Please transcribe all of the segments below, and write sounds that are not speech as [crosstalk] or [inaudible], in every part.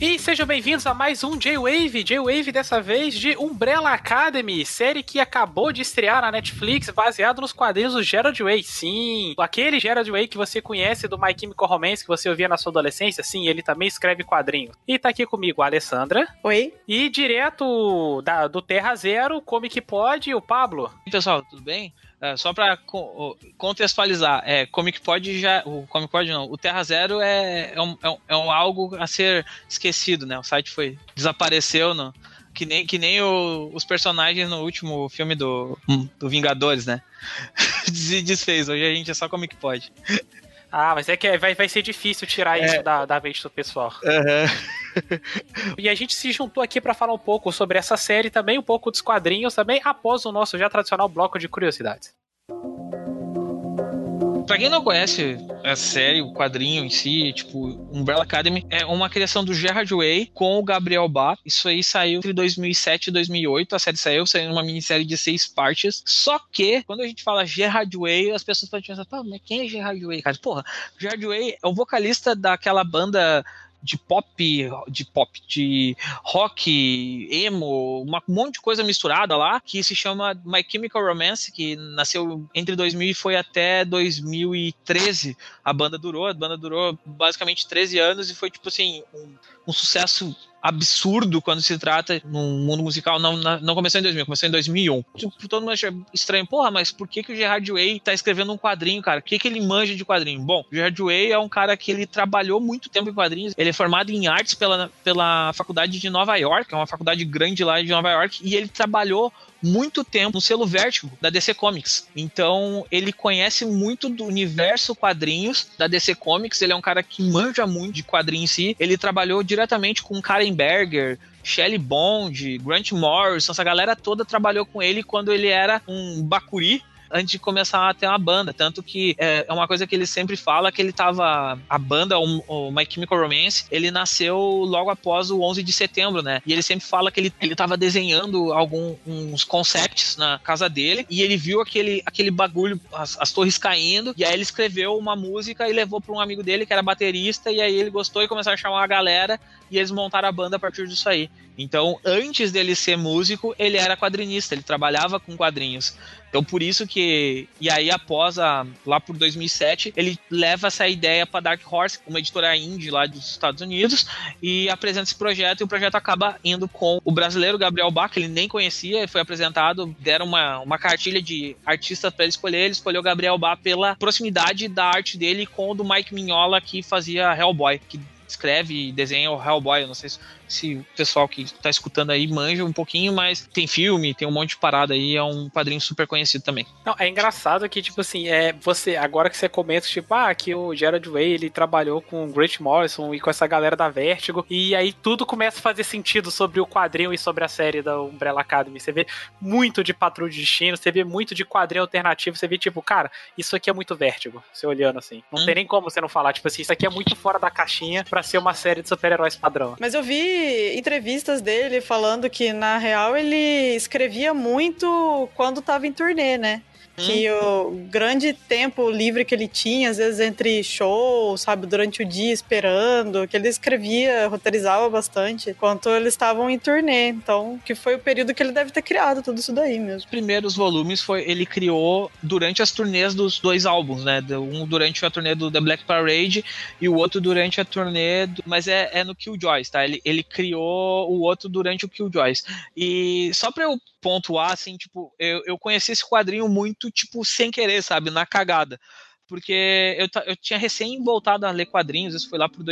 E sejam bem-vindos a mais um J-Wave, J-Wave dessa vez de Umbrella Academy, série que acabou de estrear na Netflix, baseado nos quadrinhos do Gerard Way. Sim, aquele Gerard Way que você conhece do My Chemical Romance que você ouvia na sua adolescência, sim, ele também escreve quadrinhos. E tá aqui comigo a Alessandra. Oi. E direto da, do Terra Zero, Comic Pod, o Pablo. E pessoal, tudo bem? É, só para contextualizar, é, Comic Pod já. O Comic Pod não, o Terra Zero é, é, um, é, um, é um algo a ser esquecido, né? O site foi. desapareceu no, que nem, que nem o, os personagens no último filme do, do Vingadores, né? [laughs] Desfez. Hoje a gente é só Comic Pod. Ah, mas é que vai, vai ser difícil tirar é. isso da, da mente do pessoal. Uhum. [laughs] e a gente se juntou aqui para falar um pouco sobre essa série também, um pouco dos quadrinhos também, após o nosso já tradicional bloco de curiosidades. Pra quem não conhece a série, o quadrinho em si, tipo, Umbrella Academy, é uma criação do Gerard Way com o Gabriel Bá. Isso aí saiu entre 2007 e 2008. A série saiu, saiu uma minissérie de seis partes. Só que, quando a gente fala Gerard Way, as pessoas podem pensar, pô, mas quem é Gerard Way, cara? Porra, Gerard Way é o vocalista daquela banda de pop, de pop, de rock, emo, um monte de coisa misturada lá, que se chama My Chemical Romance, que nasceu entre 2000 e foi até 2013. A banda durou, a banda durou basicamente 13 anos e foi tipo assim, um, um sucesso absurdo quando se trata num mundo musical. Não, não começou em 2000, começou em 2001. Tipo, todo mundo acha estranho. Porra, mas por que, que o Gerard Way tá escrevendo um quadrinho, cara? O que, que ele manja de quadrinho? Bom, o Gerard Way é um cara que ele trabalhou muito tempo em quadrinhos. Ele é formado em artes pela, pela faculdade de Nova York, é uma faculdade grande lá de Nova York, e ele trabalhou muito tempo no selo Vértigo da DC Comics. Então, ele conhece muito do universo quadrinhos da DC Comics. Ele é um cara que manja muito de quadrinhos em si. Ele trabalhou diretamente com Karen Berger, Shelley Bond, Grant Morrison, essa galera toda trabalhou com ele quando ele era um Bakuri, antes de começar a ter uma banda. Tanto que é, é, uma coisa que ele sempre fala que ele tava. A banda, o, My Chemical Romance, ele nasceu logo após o 11 de setembro, né? E ele sempre fala que ele, ele tava desenhando alguns concepts na casa dele e ele viu aquele, aquele bagulho, as, as torres caindo, e aí ele escreveu uma música e levou para um amigo dele que era baterista, e aí ele gostou e começou a chamar a galera e eles montaram a banda a partir disso aí. Então, antes dele ser músico, ele era quadrinista, ele trabalhava com quadrinhos. Então, por isso que. E aí, após a. Lá por 2007, ele leva essa ideia para Dark Horse, uma editora indie lá dos Estados Unidos, e apresenta esse projeto. E o projeto acaba indo com o brasileiro Gabriel Bach, que ele nem conhecia, ele foi apresentado, deram uma, uma cartilha de artistas para ele escolher. Ele escolheu Gabriel Bach pela proximidade da arte dele com o do Mike Mignola, que fazia Hellboy, que escreve e desenha o Hellboy. Eu não sei se se o pessoal que tá escutando aí manja um pouquinho, mas tem filme, tem um monte de parada aí, é um quadrinho super conhecido também. Não, é engraçado que, tipo assim, é você, agora que você comenta, tipo, ah, que o Gerard Way, ele trabalhou com o Grant Morrison e com essa galera da Vertigo, e aí tudo começa a fazer sentido sobre o quadrinho e sobre a série da Umbrella Academy. Você vê muito de Patrulha de Destino, você vê muito de quadrinho alternativo, você vê, tipo, cara, isso aqui é muito Vertigo, você olhando assim. Não hum. tem nem como você não falar, tipo assim, isso aqui é muito fora da caixinha para ser uma série de super-heróis padrão. Mas eu vi entrevistas dele falando que, na real, ele escrevia muito quando tava em turnê, né? Que o grande tempo livre que ele tinha, às vezes entre shows, sabe, durante o dia esperando, que ele escrevia, roteirizava bastante, enquanto eles estavam em turnê. Então, que foi o período que ele deve ter criado tudo isso daí mesmo. Os primeiros volumes foi ele criou durante as turnês dos dois álbuns, né? Um durante a turnê do The Black Parade e o outro durante a turnê, do... mas é, é no Killjoys, tá? Ele, ele criou o outro durante o Killjoys. E só pra eu pontuar, assim, tipo, eu, eu conheci esse quadrinho muito, tipo, sem querer, sabe, na cagada. Porque eu, eu tinha recém voltado a ler quadrinhos, isso foi lá pro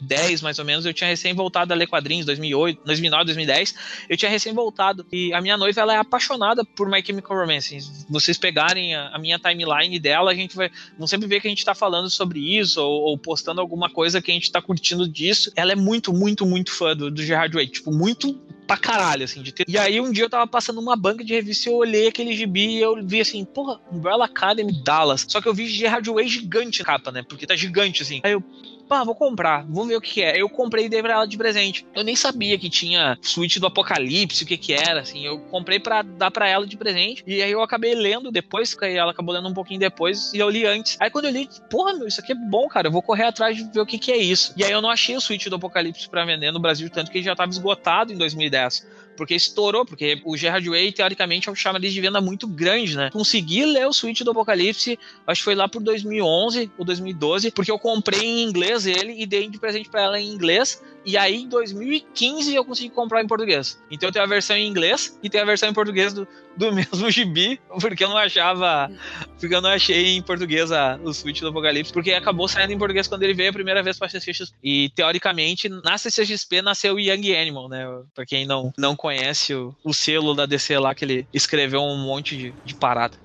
2010, mais ou menos, eu tinha recém voltado a ler quadrinhos, 2008, 2009, 2010, eu tinha recém voltado. E a minha noiva, ela é apaixonada por My Chemical Romance. Se vocês pegarem a, a, minha timeline dela, a gente vai vão sempre ver que a gente tá falando sobre isso, ou, ou, postando alguma coisa que a gente tá curtindo disso. Ela é muito, muito, muito fã do, do Gerard Way, tipo, muito pra caralho, assim, de ter. E aí um dia eu tava passando uma banca de revista e eu olhei aquele gibi e eu vi assim, porra, Umbrella Academy Dallas. Só que eu vi Gerard Way gigante na capa, né? Porque tá gigante, assim. Aí eu, pá, vou comprar, vou ver o que é. Eu comprei e dei pra ela de presente. Eu nem sabia que tinha Switch do Apocalipse, o que que era, assim. Eu comprei pra dar pra ela de presente. E aí eu acabei lendo depois, que ela acabou lendo um pouquinho depois, e eu li antes. Aí quando eu li, porra, meu, isso aqui é bom, cara, eu vou correr atrás de ver o que que é isso. E aí eu não achei o Switch do Apocalipse pra vender no Brasil, tanto que ele já tava esgotado em 2010 porque estourou, porque o Gerard Way, teoricamente, é um chamariz de venda muito grande, né? Consegui ler o Switch do Apocalipse, acho que foi lá por 2011 ou 2012, porque eu comprei em inglês ele e dei de presente para ela em inglês, e aí em 2015 eu consegui comprar em português. Então eu tenho a versão em inglês e tenho a versão em português do, do mesmo gibi, porque eu não achava, porque eu não achei em português a, o Switch do Apocalipse, porque acabou saindo em português quando ele veio a primeira vez para CCXP. E teoricamente, na CCXP nasceu o Young Animal, né? Pra quem não, não conhece o, o selo da DC lá, que ele escreveu um monte de, de parada.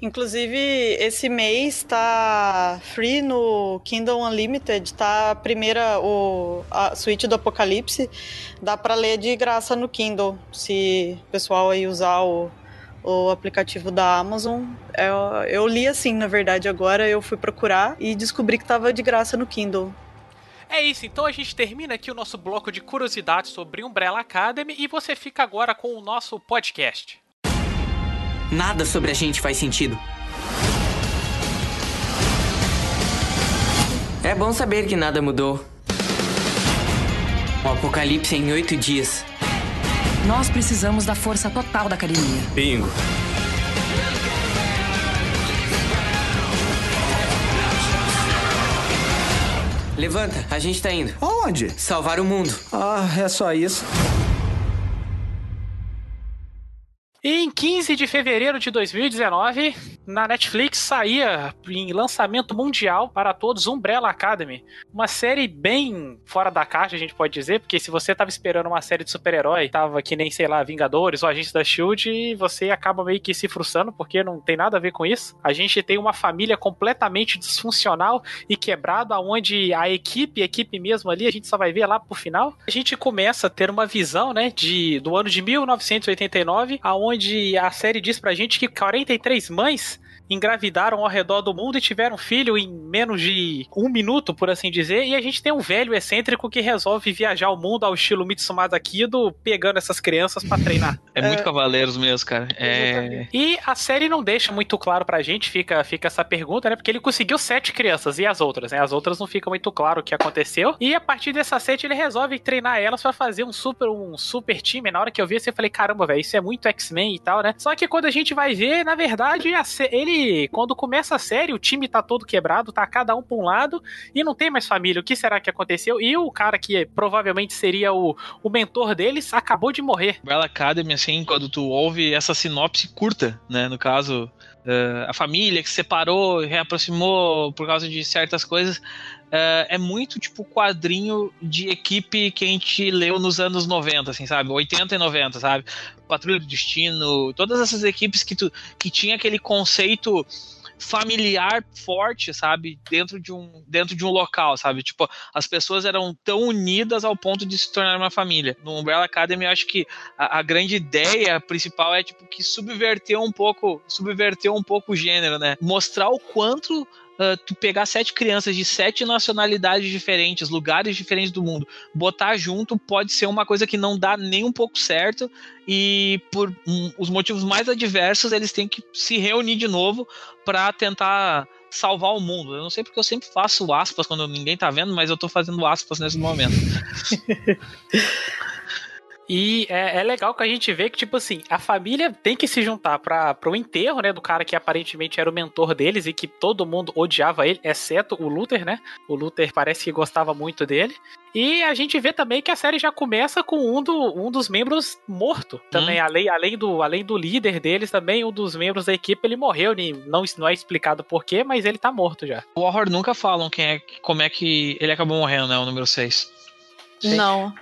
Inclusive, esse mês tá free no Kindle Unlimited, tá a primeira, o, a suíte do Apocalipse, dá para ler de graça no Kindle, se o pessoal aí usar o, o aplicativo da Amazon. Eu, eu li assim, na verdade, agora eu fui procurar e descobri que tava de graça no Kindle. É isso, então a gente termina aqui o nosso bloco de curiosidades sobre Umbrella Academy e você fica agora com o nosso podcast. Nada sobre a gente faz sentido. É bom saber que nada mudou. O apocalipse em oito dias. Nós precisamos da força total da academia. Bingo. Levanta, a gente tá indo. Aonde? Salvar o mundo. Ah, é só isso. E em 15 de fevereiro de 2019, na Netflix saía em lançamento mundial para todos Umbrella Academy. Uma série bem fora da caixa, a gente pode dizer, porque se você estava esperando uma série de super-herói, tava que nem, sei lá, Vingadores ou Agentes da Shield, você acaba meio que se frustrando, porque não tem nada a ver com isso. A gente tem uma família completamente disfuncional e quebrada, onde a equipe, a equipe mesmo ali, a gente só vai ver lá pro final. A gente começa a ter uma visão, né, de, do ano de 1989, aonde onde a série diz pra gente que 43 mães engravidaram ao redor do mundo e tiveram filho em menos de um minuto, por assim dizer, e a gente tem um velho excêntrico que resolve viajar o mundo ao estilo Mitsumada Kido, pegando essas crianças para treinar. [laughs] É muito é... Cavaleiros mesmo, cara. É... E a série não deixa muito claro pra gente, fica, fica essa pergunta, né? Porque ele conseguiu sete crianças, e as outras, né? As outras não fica muito claro o que aconteceu. E a partir dessa sete, ele resolve treinar elas para fazer um super, um super time. Na hora que eu vi, assim, eu falei, caramba, velho, isso é muito X-Men e tal, né? Só que quando a gente vai ver, na verdade, ele quando começa a série, o time tá todo quebrado, tá cada um pra um lado e não tem mais família. O que será que aconteceu? E o cara que provavelmente seria o, o mentor deles acabou de morrer. Bella Academy, assim, quando tu ouve essa sinopse curta, né? No caso, Uh, a família que se separou, reaproximou por causa de certas coisas. Uh, é muito tipo quadrinho de equipe que a gente leu nos anos 90, assim, sabe? 80 e 90, sabe? Patrulha do Destino, todas essas equipes que, tu, que tinha aquele conceito familiar forte, sabe, dentro de um dentro de um local, sabe? Tipo, as pessoas eram tão unidas ao ponto de se tornar uma família. No Umbrella Academy, eu acho que a, a grande ideia principal é tipo que subverter um pouco, subverter um pouco o gênero, né? Mostrar o quanto Uh, tu pegar sete crianças de sete nacionalidades diferentes, lugares diferentes do mundo, botar junto pode ser uma coisa que não dá nem um pouco certo e por um, os motivos mais adversos eles têm que se reunir de novo para tentar salvar o mundo. Eu não sei porque eu sempre faço aspas quando ninguém tá vendo, mas eu tô fazendo aspas nesse momento. [laughs] E é, é, legal que a gente vê que, tipo assim, a família tem que se juntar para pro enterro, né, do cara que aparentemente era o mentor deles e que todo mundo odiava ele, exceto o Luther, né? O Luther parece que gostava muito dele. E a gente vê também que a série já começa com um, do, um dos membros morto. Também, hum. além, além, do, além do líder deles, também um dos membros da equipe, ele morreu. Não, não é explicado porquê, mas ele tá morto já. O Horror nunca falam quem é, como é que ele acabou morrendo, né? O número 6. Não.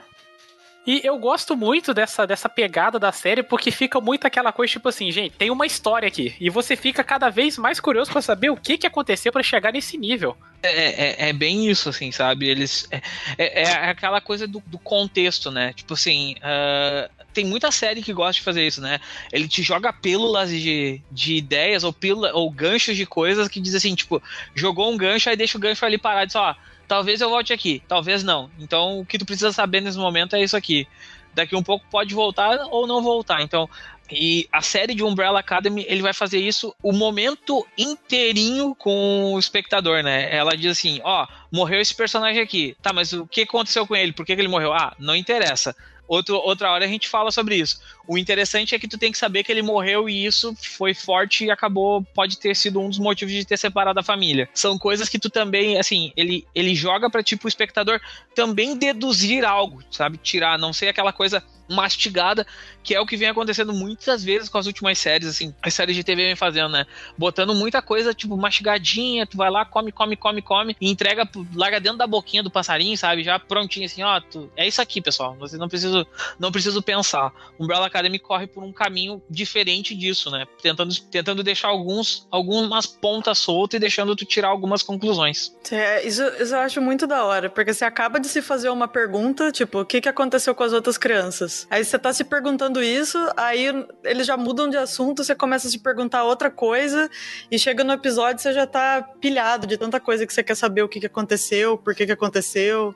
E eu gosto muito dessa, dessa pegada da série, porque fica muito aquela coisa, tipo assim, gente, tem uma história aqui. E você fica cada vez mais curioso para saber o que, que aconteceu para chegar nesse nível. É, é, é, bem isso, assim, sabe? Eles. É, é, é aquela coisa do, do, contexto, né? Tipo assim. Uh, tem muita série que gosta de fazer isso, né? Ele te joga pílulas de, de ideias ou, pílula, ou ganchos de coisas que diz assim, tipo, jogou um gancho, aí deixa o gancho ali parado e diz, ó talvez eu volte aqui, talvez não. Então o que tu precisa saber nesse momento é isso aqui. Daqui um pouco pode voltar ou não voltar. Então, e a série de Umbrella Academy, ele vai fazer isso o momento inteirinho com o espectador, né? Ela diz assim: ó, morreu esse personagem aqui. Tá, mas o que aconteceu com ele? Por que, que ele morreu? Ah, não interessa. Outro, outra hora a gente fala sobre isso. O interessante é que tu tem que saber que ele morreu e isso foi forte e acabou, pode ter sido um dos motivos de ter separado a família. São coisas que tu também, assim, ele, ele joga pra tipo o espectador também deduzir algo, sabe? Tirar, não ser aquela coisa mastigada, que é o que vem acontecendo muitas vezes com as últimas séries, assim, as séries de TV vem fazendo, né? Botando muita coisa, tipo, mastigadinha, tu vai lá, come, come, come, come, e entrega, larga dentro da boquinha do passarinho, sabe? Já prontinho, assim, ó, tu, é isso aqui, pessoal, vocês não precisam, não precisam pensar. Umbrella Academy corre por um caminho diferente disso, né? Tentando, tentando deixar alguns, algumas pontas soltas e deixando tu tirar algumas conclusões. É, isso, isso eu acho muito da hora, porque você acaba de se fazer uma pergunta, tipo, o que, que aconteceu com as outras crianças? Aí você tá se perguntando isso, aí eles já mudam de assunto, você começa a se perguntar outra coisa, e chega no episódio você já tá pilhado de tanta coisa que você quer saber o que, que aconteceu, por que, que aconteceu,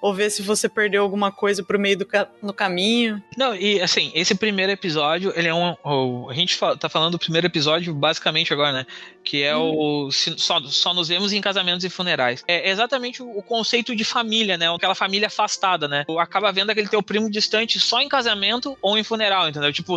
ou ver se você perdeu alguma coisa pro meio do ca no caminho. Não, e assim, esse primeiro episódio, ele é um. A gente tá falando do primeiro episódio basicamente agora, né? Que é hum. o. Só, só nos vemos em casamentos e funerais. É exatamente o, o conceito de família, né? Aquela família afastada, né? Acaba vendo aquele teu primo distante só em casamento ou em funeral, entendeu? Tipo,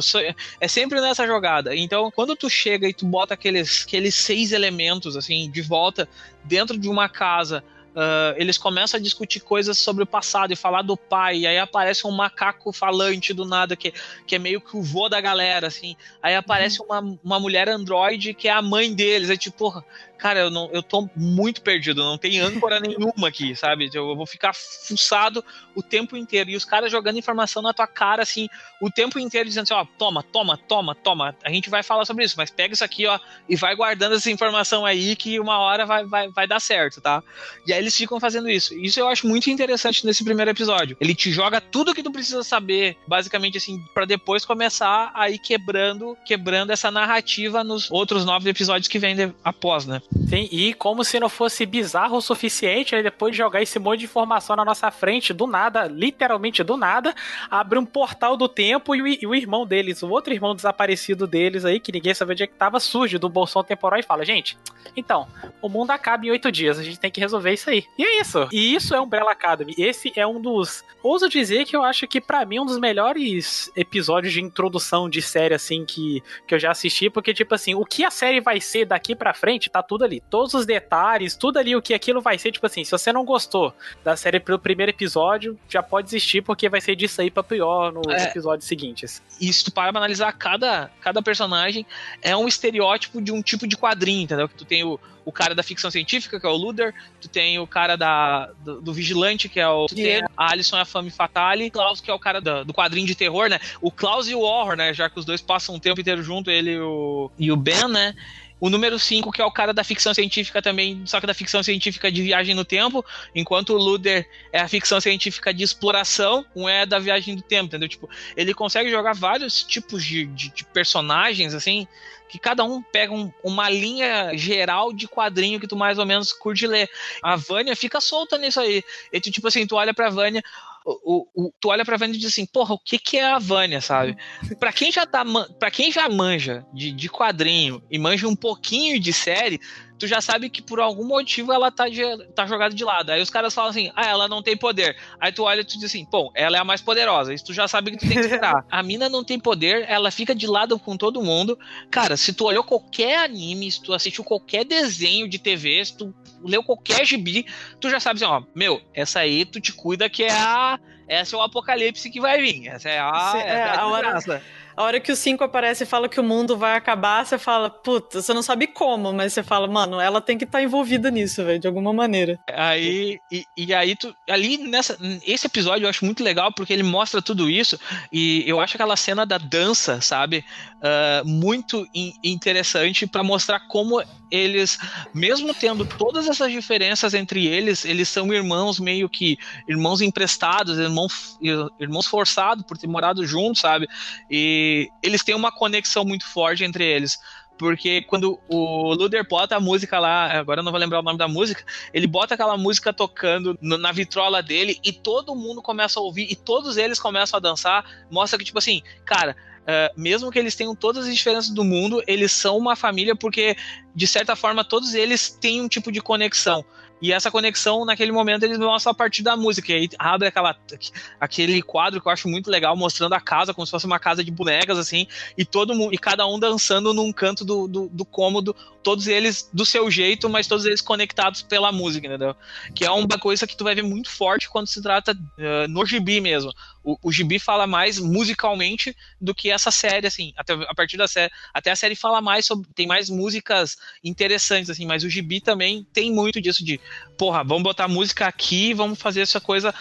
é sempre nessa jogada. Então, quando tu chega e tu bota aqueles, aqueles seis elementos, assim, de volta dentro de uma casa Uh, eles começam a discutir coisas sobre o passado e falar do pai, e aí aparece um macaco falante do nada, que, que é meio que o vô da galera, assim. Aí aparece uhum. uma, uma mulher androide que é a mãe deles. É tipo, porra, cara, eu, não, eu tô muito perdido, não tem âncora nenhuma aqui, sabe? Eu vou ficar fuçado o tempo inteiro. E os caras jogando informação na tua cara, assim, o tempo inteiro, dizendo assim, ó, toma, toma, toma, toma. A gente vai falar sobre isso, mas pega isso aqui, ó, e vai guardando essa informação aí que uma hora vai, vai, vai dar certo, tá? E aí eles ficam fazendo isso. Isso eu acho muito interessante nesse primeiro episódio. Ele te joga tudo que tu precisa saber, basicamente, assim, para depois começar a ir quebrando, quebrando essa narrativa nos outros nove episódios que vêm após, né? Sim, e como se não fosse bizarro o suficiente, aí depois de jogar esse monte de informação na nossa frente, do nada, literalmente do nada, abre um portal do tempo e o, e o irmão deles, o outro irmão desaparecido deles aí, que ninguém sabia onde é que tava, surge do bolsão temporal e fala: Gente, então, o mundo acaba em oito dias, a gente tem que resolver isso aí. E é isso. E isso é Umbrella Academy. Esse é um dos. Ouso dizer que eu acho que para mim um dos melhores episódios de introdução de série, assim, que, que eu já assisti, porque, tipo assim, o que a série vai ser daqui para frente, tá tudo ali. Todos os detalhes, tudo ali, o que aquilo vai ser, tipo assim, se você não gostou da série pelo primeiro episódio, já pode desistir, porque vai ser disso aí pra pior nos é, episódios seguintes. E se tu para pra analisar, cada, cada personagem é um estereótipo de um tipo de quadrinho, entendeu? Que tu tem o, o cara da ficção científica, que é o Luder, tu tem o cara da, do, do Vigilante, que é o. Tu tem a Alison e a Femme Fatale, Klaus, que é o cara do, do, quadrinho de terror, né? O Klaus e o Horror, né? Já que os dois passam o tempo inteiro junto, ele e o, e o Ben, né? O número 5, que é o cara da ficção científica também, só que da ficção científica de viagem no tempo, enquanto o Luder é a ficção científica de exploração, um é da viagem do tempo, entendeu? Tipo, ele consegue jogar vários tipos de, de, de personagens, assim, que cada um pega um, uma linha geral de quadrinho que tu mais ou menos curte ler. A Vânia fica solta nisso aí. E tu, tipo assim, tu olha pra Vânia, o, o, tu olha pra Vânia e diz assim, porra, o que que é a Vânia, sabe? [laughs] pra quem já tá, para quem já manja de, de quadrinho e manja um pouquinho de série, tu já sabe que por algum motivo ela tá, de, tá jogada de lado. Aí os caras falam assim, ah, ela não tem poder. Aí tu olha e tu diz assim, pô, ela é a mais poderosa. Isso tu já sabe que tu tem que esperar. [laughs] a mina não tem poder, ela fica de lado com todo mundo. Cara, se tu olhou qualquer anime, se tu assistiu qualquer desenho de TV, se tu leu qualquer gibi, tu já sabe assim, ó, meu, essa aí tu te cuida que é a. Essa é o apocalipse que vai vir. Essa é a. É, a, a hora. A hora que o 5 aparece e fala que o mundo vai acabar, você fala, puta, você não sabe como, mas você fala, mano, ela tem que estar tá envolvida nisso, velho, de alguma maneira. Aí, e, e, aí, tu, ali nessa, esse episódio eu acho muito legal porque ele mostra tudo isso e eu acho aquela cena da dança, sabe, uh, muito in, interessante para mostrar como eles, mesmo tendo todas essas diferenças entre eles, eles são irmãos meio que irmãos emprestados, irmãos, irmãos forçados por ter morado juntos, sabe? E eles têm uma conexão muito forte entre eles. porque quando o Luder bota a música lá, agora eu não vou lembrar o nome da música, ele bota aquela música tocando na vitrola dele e todo mundo começa a ouvir e todos eles começam a dançar, mostra que, tipo assim, cara, Uh, mesmo que eles tenham todas as diferenças do mundo, eles são uma família porque, de certa forma, todos eles têm um tipo de conexão. E essa conexão, naquele momento, eles mostram a partir da música. E aí abre aquela, aquele quadro que eu acho muito legal, mostrando a casa como se fosse uma casa de bonecas, assim, e todo mundo, e cada um dançando num canto do, do, do cômodo, todos eles do seu jeito, mas todos eles conectados pela música, entendeu? Que é uma coisa que tu vai ver muito forte quando se trata uh, no gibi mesmo. O, o gibi fala mais musicalmente do que essa série, assim, até a partir da série, até a série fala mais sobre, tem mais músicas interessantes, assim, mas o gibi também tem muito disso de porra, vamos botar música aqui vamos fazer essa coisa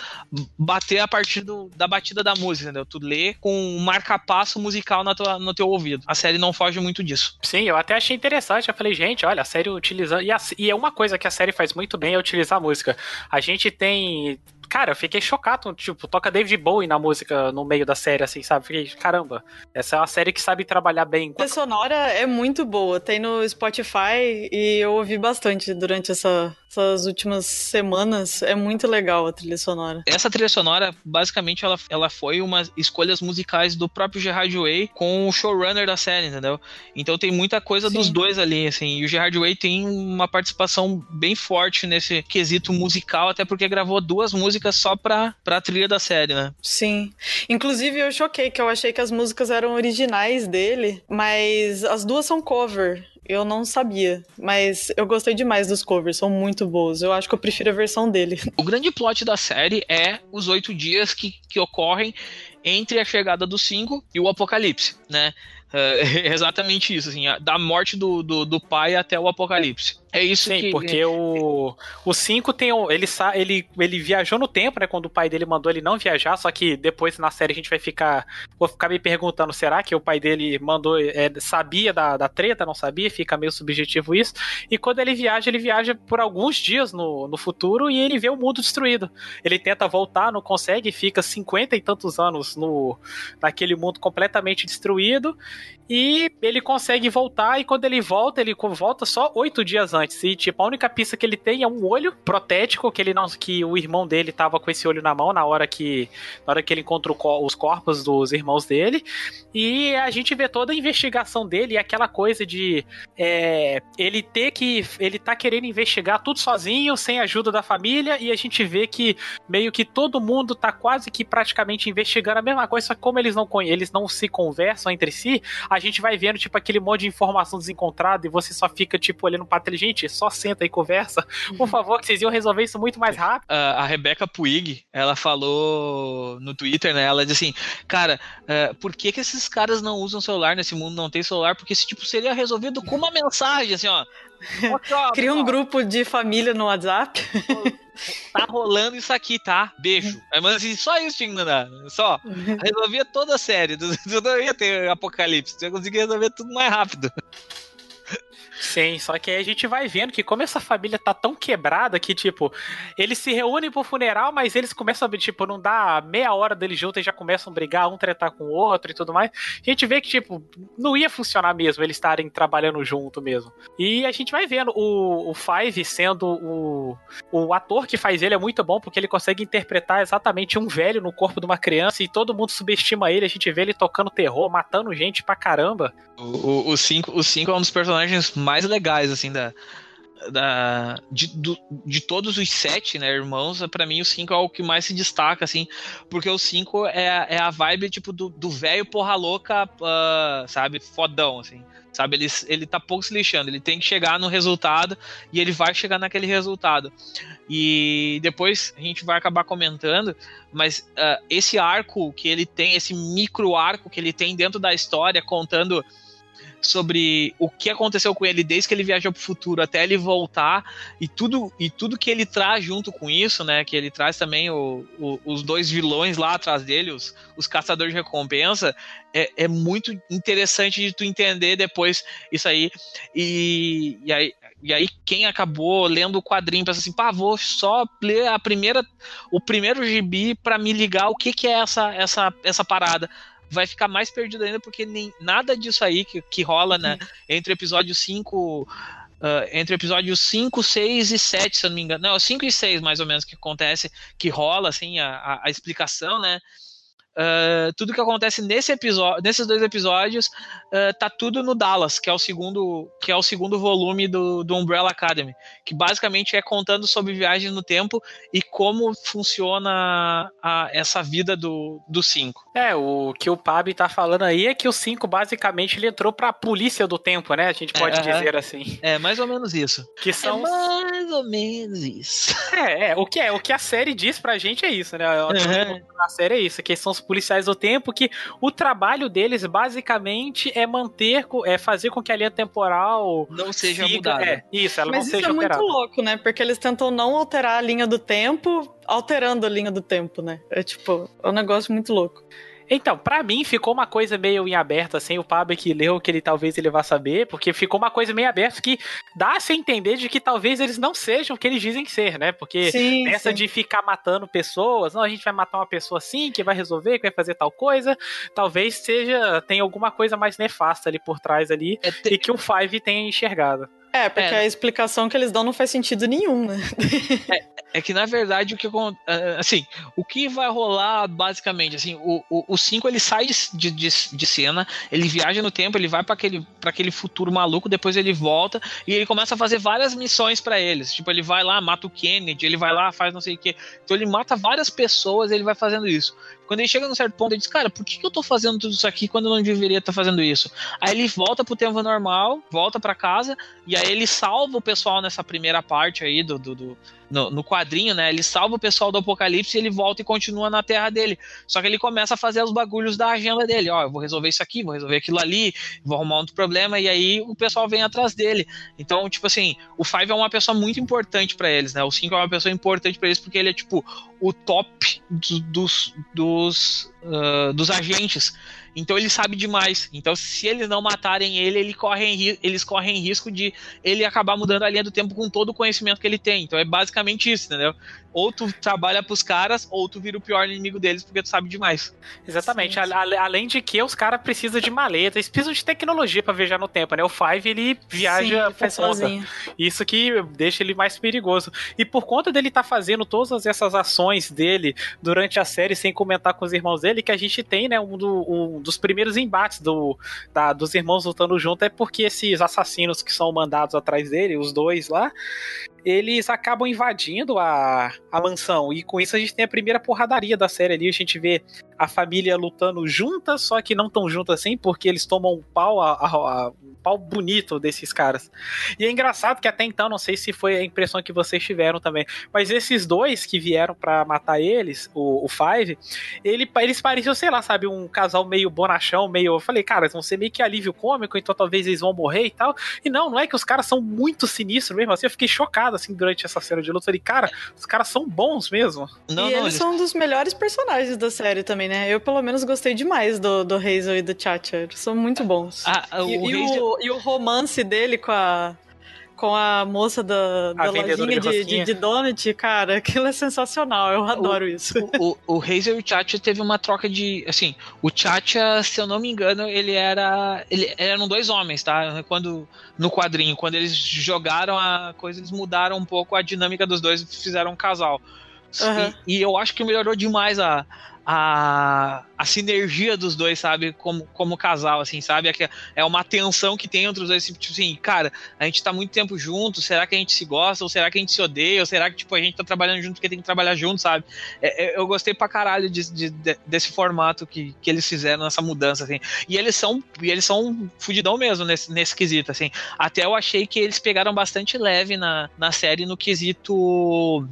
bater a partir do, da batida da música, entendeu? Tu lê com um marca-passo musical na tua, no teu ouvido. A série não foge muito disso. Sim, eu até achei interessante. Eu falei, gente, olha, a série utilizando. E, e é uma coisa que a série faz muito bem é utilizar a música. A gente tem cara, eu fiquei chocado. Tipo, toca David Bowie na música no meio da série, assim, sabe? Fiquei, caramba, essa é uma série que sabe trabalhar bem. A sonora é muito boa, tem no Spotify e eu ouvi bastante durante essa, essas últimas semanas. É muito legal a trilha sonora. Essa trilha sonora, basicamente, ela, ela foi uma escolhas musicais do próprio Gerard Way com o showrunner da série, entendeu? Então tem muita coisa Sim. dos dois ali, assim. E o Gerard Way tem uma participação bem forte nesse quesito musical, até porque gravou duas músicas só pra, pra trilha da série, né? Sim. Inclusive, eu choquei que eu achei que as músicas eram originais dele, mas as duas são cover. Eu não sabia, mas eu gostei demais dos covers, são muito boas. Eu acho que eu prefiro a versão dele. [laughs] O grande plot da série é os oito dias que, que ocorrem entre a chegada do cinco e o apocalipse, né? [laughs] É exatamente isso, assim, da morte do, do, do pai até o apocalipse. É isso Sim, que... porque o o 5 tem ele ele ele viajou no tempo, né, quando o pai dele mandou ele não viajar, só que depois na série a gente vai ficar vou ficar me perguntando, será que o pai dele mandou é, sabia da, da treta, não sabia? Fica meio subjetivo isso. E quando ele viaja, ele viaja por alguns dias no, no futuro e ele vê o mundo destruído. Ele tenta voltar, não consegue, fica cinquenta e tantos anos no naquele mundo completamente destruído e ele consegue voltar e quando ele volta, ele volta só oito dias antes. E, tipo, a única pista que ele tem é um olho protético, que ele não. que o irmão dele tava com esse olho na mão na hora que. Na hora que ele encontra os corpos dos irmãos dele. E a gente vê toda a investigação dele e aquela coisa de é, ele ter que. Ele tá querendo investigar tudo sozinho, sem ajuda da família, e a gente vê que meio que todo mundo tá quase que praticamente investigando a mesma coisa, só que como eles não, eles não se conversam entre si, a gente vai vendo, tipo, aquele monte de informação desencontrada e você só fica, tipo, olhando pra tela, gente, só senta e conversa. [laughs] Por favor, que vocês iam resolver isso muito mais rápido. Uh, a Rebecca Puig, ela falou no Twitter, né? Ela disse assim, cara, uh, por que que esses caras não usam celular nesse mundo, não tem celular? Porque esse tipo seria resolvido com uma mensagem, assim, ó. [laughs] Cria um grupo de família no WhatsApp. tá rolando isso aqui, tá? Beijo. [laughs] Mas assim, só isso tinha que mandar. Só. Resolvia toda a série. [laughs] Tu não ia ter apocalipse. Tu ia conseguir resolver tudo mais rápido. Sim, só que aí a gente vai vendo que como essa família tá tão quebrada que, tipo, eles se reúnem pro funeral, mas eles começam a, tipo, não dá meia hora deles juntos e já começam a brigar, um tretar com o outro e tudo mais. A gente vê que, tipo, não ia funcionar mesmo eles estarem trabalhando junto mesmo. E a gente vai vendo o, o Five sendo o, o ator que faz ele é muito bom porque ele consegue interpretar exatamente um velho no corpo de uma criança e todo mundo subestima ele. A gente vê ele tocando terror, matando gente pra caramba. O 5 o, cinco, o cinco é um dos personagens mais mais legais, assim, da. da de, do, de todos os sete, né, irmãos, para mim o cinco é o que mais se destaca, assim, porque o cinco é, é a vibe, tipo, do velho porra louca, uh, sabe, fodão, assim. Sabe, ele, ele tá pouco se lixando, ele tem que chegar no resultado e ele vai chegar naquele resultado. E depois a gente vai acabar comentando, mas uh, esse arco que ele tem, esse micro arco que ele tem dentro da história, contando sobre o que aconteceu com ele desde que ele viajou para o futuro até ele voltar e tudo e tudo que ele traz junto com isso, né? Que ele traz também o, o, os dois vilões lá atrás dele, os, os caçadores de recompensa, é, é muito interessante de tu entender depois isso aí. E, e aí e aí quem acabou lendo o quadrinho pensa assim, pá, vou só ler a primeira, o primeiro gibi para me ligar o que que é essa essa essa parada vai ficar mais perdido ainda, porque nem nada disso aí que, que rola né, entre o episódio 5. Uh, entre episódios 5, 6 e 7, se eu não me engano. Não, 5 e 6, mais ou menos, que acontece, que rola, assim, a, a, a explicação, né? Uh, tudo que acontece nesse episódio, nesses dois episódios, uh, tá tudo no Dallas, que é o segundo, que é o segundo volume do, do Umbrella Academy, que basicamente é contando sobre viagens no tempo e como funciona a, essa vida do 5. É, o que o Pab tá falando aí é que o 5 basicamente ele entrou pra polícia do tempo, né? A gente pode é, dizer assim. É, mais ou menos isso. Que são é mais ou menos isso. É, é, o que é, o que a série diz pra gente é isso, né? Uhum. A série é isso, que são os policiais do tempo que o trabalho deles basicamente é manter, é fazer com que a linha temporal não seja siga, mudada. É, isso, ela Mas não isso seja é muito alterada. louco, né? Porque eles tentam não alterar a linha do tempo, alterando a linha do tempo, né? É tipo, é um negócio muito louco. Então, pra mim ficou uma coisa meio em aberto, assim, o Pablo que leu que ele talvez ele vá saber, porque ficou uma coisa meio aberta que dá a se entender de que talvez eles não sejam o que eles dizem ser, né? Porque Sim, essa sim. de ficar matando pessoas, não, a gente vai matar uma pessoa assim, que vai resolver, que vai fazer tal coisa, talvez seja, tem alguma coisa mais nefasta ali por trás ali, É, e que o Five tenha enxergado. É, porque É. a explicação que eles dão não faz sentido nenhum, né? É que na verdade o que ah, assim, o que vai rolar basicamente, assim, o 5 o, cinco, ele sai de, de, de, cena, ele viaja no tempo, ele vai para aquele, pra aquele futuro maluco, depois ele volta e ele começa a fazer várias missões pra eles. Tipo, ele vai lá, mata o Kennedy, ele vai lá, faz não sei o que. Então ele mata várias pessoas, ele vai fazendo isso. Quando ele chega num certo ponto, ele diz, cara, por que, eu tô fazendo tudo isso aqui quando eu não deveria estar fazendo isso? Aí ele volta pro tempo normal, volta pra casa, e aí ele salva o pessoal nessa primeira parte aí do, do, do- no, no quadrinho, né? Ele salva o pessoal do Apocalipse ele volta e continua na terra dele. Só que ele começa a fazer os bagulhos da agenda dele. Ó, eu vou resolver isso aqui, vou resolver aquilo ali, vou arrumar outro problema, e aí o pessoal vem atrás dele. Então, tipo assim, o Five é uma pessoa muito importante pra eles, né? O 5 é uma pessoa importante pra eles porque ele é, tipo, o top do- dos, dos, ah, dos agentes. Então ele sabe demais. Então, se eles não matarem ele, ele corre eles correm risco de ele acabar mudando a linha do tempo com todo o conhecimento que ele tem. Então é basicamente isso, entendeu? Ou tu trabalha pros caras, ou tu vira o pior inimigo deles porque tu sabe demais. Exatamente. Sim, sim. A- a- além de que os caras precisam de maleta, eles precisam de tecnologia pra viajar no tempo, né? O Five, ele viaja Sim, por conta. sozinho. Isso que deixa ele mais perigoso. E por conta dele estar fazendo todas essas ações dele durante a série, sem comentar com os irmãos dele, que a gente tem, né, um, do- um dos primeiros embates do, da- dos irmãos lutando junto, é porque esses assassinos que são mandados atrás dele, os dois lá, eles acabam invadindo a, a mansão. E com isso a gente tem a primeira porradaria da série ali. A gente vê a família lutando juntas, só que não tão juntas assim, porque eles tomam um pau, a- a- um pau bonito desses caras. E é engraçado que até então, não sei se foi a impressão que vocês tiveram também, mas esses dois que vieram pra matar eles, o, o Five, ele, eles pareciam, sei lá, sabe, um casal meio bonachão, meio. Eu falei, cara, vão ser meio que alívio cômico, então talvez eles vão morrer e tal. E não, não é que os caras são muito sinistros mesmo, assim, eu fiquei chocado, assim, durante essa cena de luta. Falei, cara, os caras são bons mesmo. Não, e não, eles são um dos melhores personagens da série também, né? Eu, pelo menos, gostei demais do, do Hazel e do Chacha. Eles são muito bons. Ah, o e, e Hazel- o, e o romance dele com a, com a moça da, da lojinha de de, de, de donut, cara, aquilo é sensacional. Eu adoro isso. [laughs] o, o Hazel e o Chacha teve uma troca de. Assim, o Chacha, se eu não me engano, ele era. Ele eram dois homens, tá? Quando. No quadrinho, quando eles jogaram a coisa, eles mudaram um pouco a dinâmica dos dois e fizeram um casal. Aham. E, e eu acho que melhorou demais a. A, a sinergia dos dois, sabe? Como, como casal, assim, sabe? É, é uma tensão que tem entre os dois, tipo assim, cara, a gente tá muito tempo juntos, será que a gente se gosta, ou será que a gente se odeia, ou será que, tipo, a gente tá trabalhando junto porque tem que trabalhar junto, sabe? É, é, eu gostei pra caralho de, de- de- desse formato que, que eles fizeram nessa mudança, assim. E eles são, e eles são fudidão mesmo nesse, nesse quesito, assim. Até eu achei que eles pegaram bastante leve na, na série no quesito.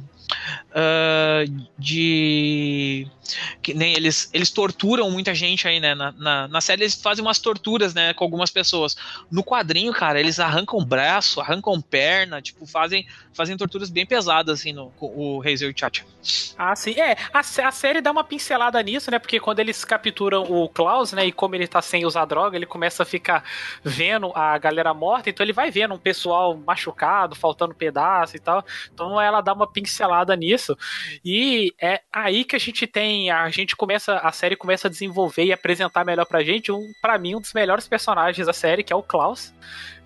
Ah, de que nem eles eles torturam muita gente aí, né? Na, na, na série eles fazem umas torturas, né, com algumas pessoas. No quadrinho, cara, eles arrancam braço, arrancam perna, tipo, fazem fazem torturas bem pesadas assim no o o Chacha. Ah, sim. É, a, a série dá uma pincelada nisso, né? Porque quando eles capturam o Klaus, né? E como ele tá sem usar droga, ele começa a ficar vendo a galera morta. Então ele vai vendo um pessoal machucado, faltando pedaço e tal. Então ela dá uma pincelada nisso. E é aí que a gente tem, a gente começa, a série começa a desenvolver e apresentar melhor pra gente, um, para mim, um dos melhores personagens da série, que é o Klaus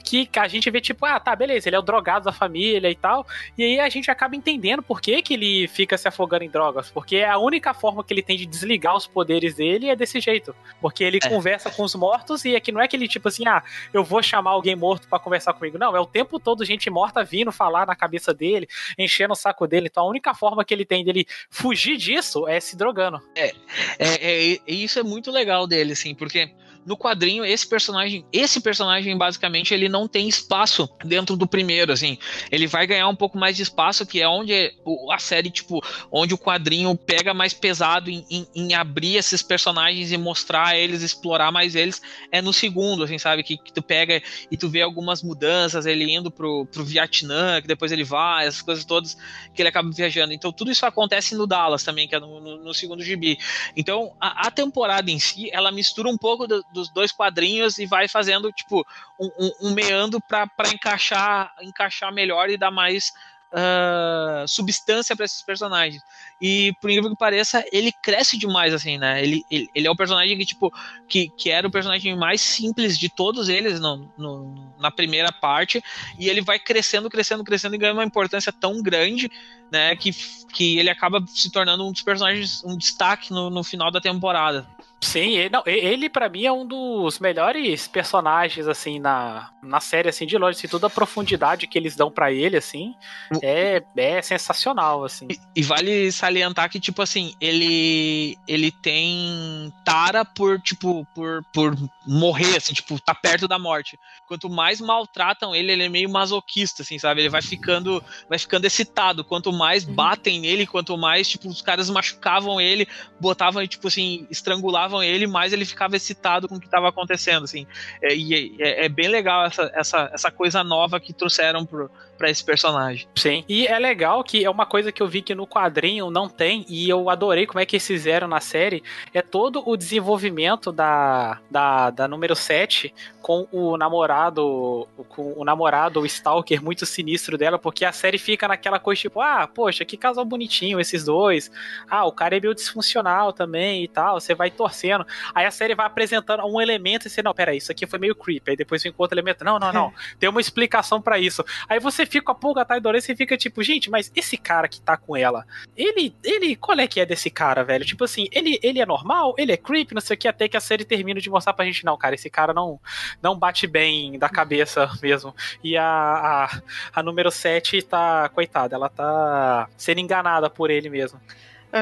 que a gente vê, tipo, ah, tá, beleza, ele é o drogado da família e tal. E aí a gente acaba entendendo por que, que ele fica se afogando em drogas. Porque a única forma que ele tem de desligar os poderes dele é desse jeito. Porque ele é. conversa com os mortos e aqui não é que ele, tipo assim, ah, eu vou chamar alguém morto para conversar comigo. Não, é o tempo todo gente morta vindo falar na cabeça dele, enchendo o saco dele. Então a única forma que ele tem dele fugir disso é se drogando. É, é, é isso é muito legal dele, assim, porque no quadrinho, esse personagem, esse personagem, basicamente, ele não tem espaço dentro do primeiro, assim. Ele vai ganhar um pouco mais de espaço, que é onde a série, tipo, onde o quadrinho pega mais pesado em, em, em abrir esses personagens e mostrar eles, explorar mais eles, é no segundo, assim, sabe? Que, que, tu pega e tu vê algumas mudanças, ele indo pro, pro Vietnã, que depois ele vai, essas coisas todas que ele acaba viajando. Então, tudo isso acontece no Dallas também, que é no, no, no segundo gibi. Então, a, a, temporada em si, ela mistura um pouco do, dos dois quadrinhos e vai fazendo, tipo, um, um, um meando para encaixar, encaixar melhor e dar mais uh, substância para esses personagens. E por incrível que pareça, ele cresce demais, assim, né? Ele, ele, ele, é o personagem que, tipo, que, que era o personagem mais simples de todos eles no, no, na primeira parte, e ele vai crescendo, crescendo, crescendo e ganhando uma importância tão grande, né? Que, que ele acaba se tornando um dos personagens, um destaque no, no final da temporada. Sim, ele, não, ele para mim é um dos melhores personagens, assim, na, na série, assim, de longe, assim, toda a profundidade que eles dão para ele, assim, é, é sensacional, assim. E, e, vale salientar que, tipo assim, ele ele tem tara por, tipo, por, por morrer, assim, tipo, tá perto da morte. Quanto mais maltratam ele, ele é meio masoquista, assim, sabe? Ele vai ficando, vai ficando excitado. Quanto mais uhum. batem nele, quanto mais, tipo, os caras machucavam ele, botavam, tipo assim, estrangulavam ele, mais ele ficava excitado com o que estava acontecendo, assim. É, e é, é, bem legal essa, essa, essa coisa nova que trouxeram pro, para esse personagem. Sim. E é legal que é uma coisa que eu vi que no quadrinho não tem, e eu adorei como é que eles fizeram na série, é todo o desenvolvimento da, da, da número 7 com o namorado, com o namorado, o Stalker muito sinistro dela, porque a série fica naquela coisa tipo, ah, poxa, que casal bonitinho esses dois. Ah, o cara é meio disfuncional também e tal, você vai torcendo. Aí a série vai apresentando um elemento e você, não, peraí, isso aqui foi meio creepy. Aí depois vem com outro elemento, não, não, não, [laughs] tem uma explicação para isso. Aí você fica a pulga atrás da orelha e fica tipo, gente, mas esse cara que tá com ela, ele, ele, qual é que é desse cara, velho? Tipo assim, ele, ele é normal, ele é creepy, não sei o que, até que a série termina de mostrar pra gente, não, cara, esse cara não, não bate bem da cabeça [laughs] mesmo. E a, a, a número 7 tá, coitada, ela tá sendo enganada por ele mesmo.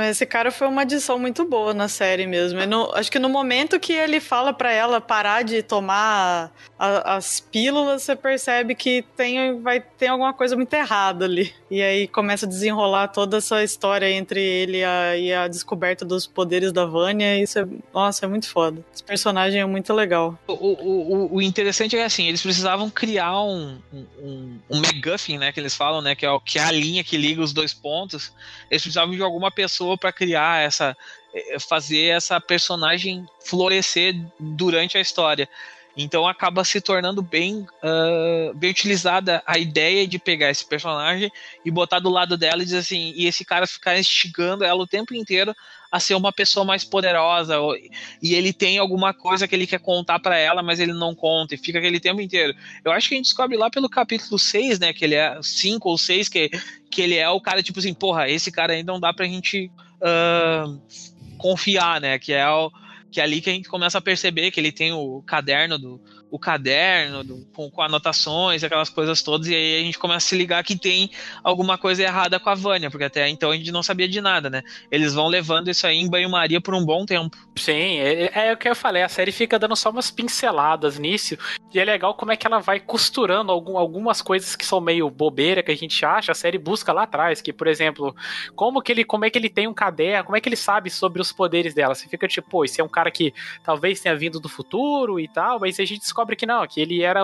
Esse cara foi uma adição muito boa na série mesmo. No, acho que no momento que ele fala para ela parar de tomar a, as pílulas, você percebe que tem, vai ter alguma coisa muito errada ali. E aí começa a desenrolar toda essa história entre ele e a, e a descoberta dos poderes da Vânia. isso é, nossa, é muito foda. Esse personagem é muito legal. O, o, o interessante é assim, eles precisavam criar um, um, um MacGuffin, né? Que eles falam, né? Que é, que é a linha que liga os dois pontos. Eles precisavam de alguma pessoa pessoa para criar essa eh, fazer essa personagem florescer durante a história. Então acaba se tornando bem, uh, bem utilizada a ideia de pegar esse personagem e botar do lado dela e dizer assim, e esse cara ficar instigando ela o tempo inteiro a ser uma pessoa mais poderosa. E ele tem alguma coisa que ele quer contar para ela, mas ele não conta, e fica aquele tempo inteiro. Eu acho que a gente descobre lá pelo capítulo 6, né? Que ele é 5 ou 6, que, que ele é o cara, tipo assim, porra, esse cara aí não dá pra gente uh, confiar, né? Que é o que é ali que a gente começa a perceber que ele tem o caderno do, o caderno do, com, com, anotações, aquelas coisas todas, e aí a gente começa a se ligar que tem alguma coisa errada com a Vânia, porque até então a gente não sabia de nada, né? Eles vão levando isso aí em banho-maria por um bom tempo. Sim, é, é, é, o que eu falei, a série fica dando só umas pinceladas nisso, e é legal como é que ela vai costurando algum, algumas coisas que são meio bobeira que a gente acha, a série busca lá atrás, que, por exemplo, como que ele, como é que ele tem um caderno, como é que ele sabe sobre os poderes dela? Você fica tipo, pô, esse é um cara cara que talvez tenha vindo do futuro e tal, mas a gente descobre que não, que ele era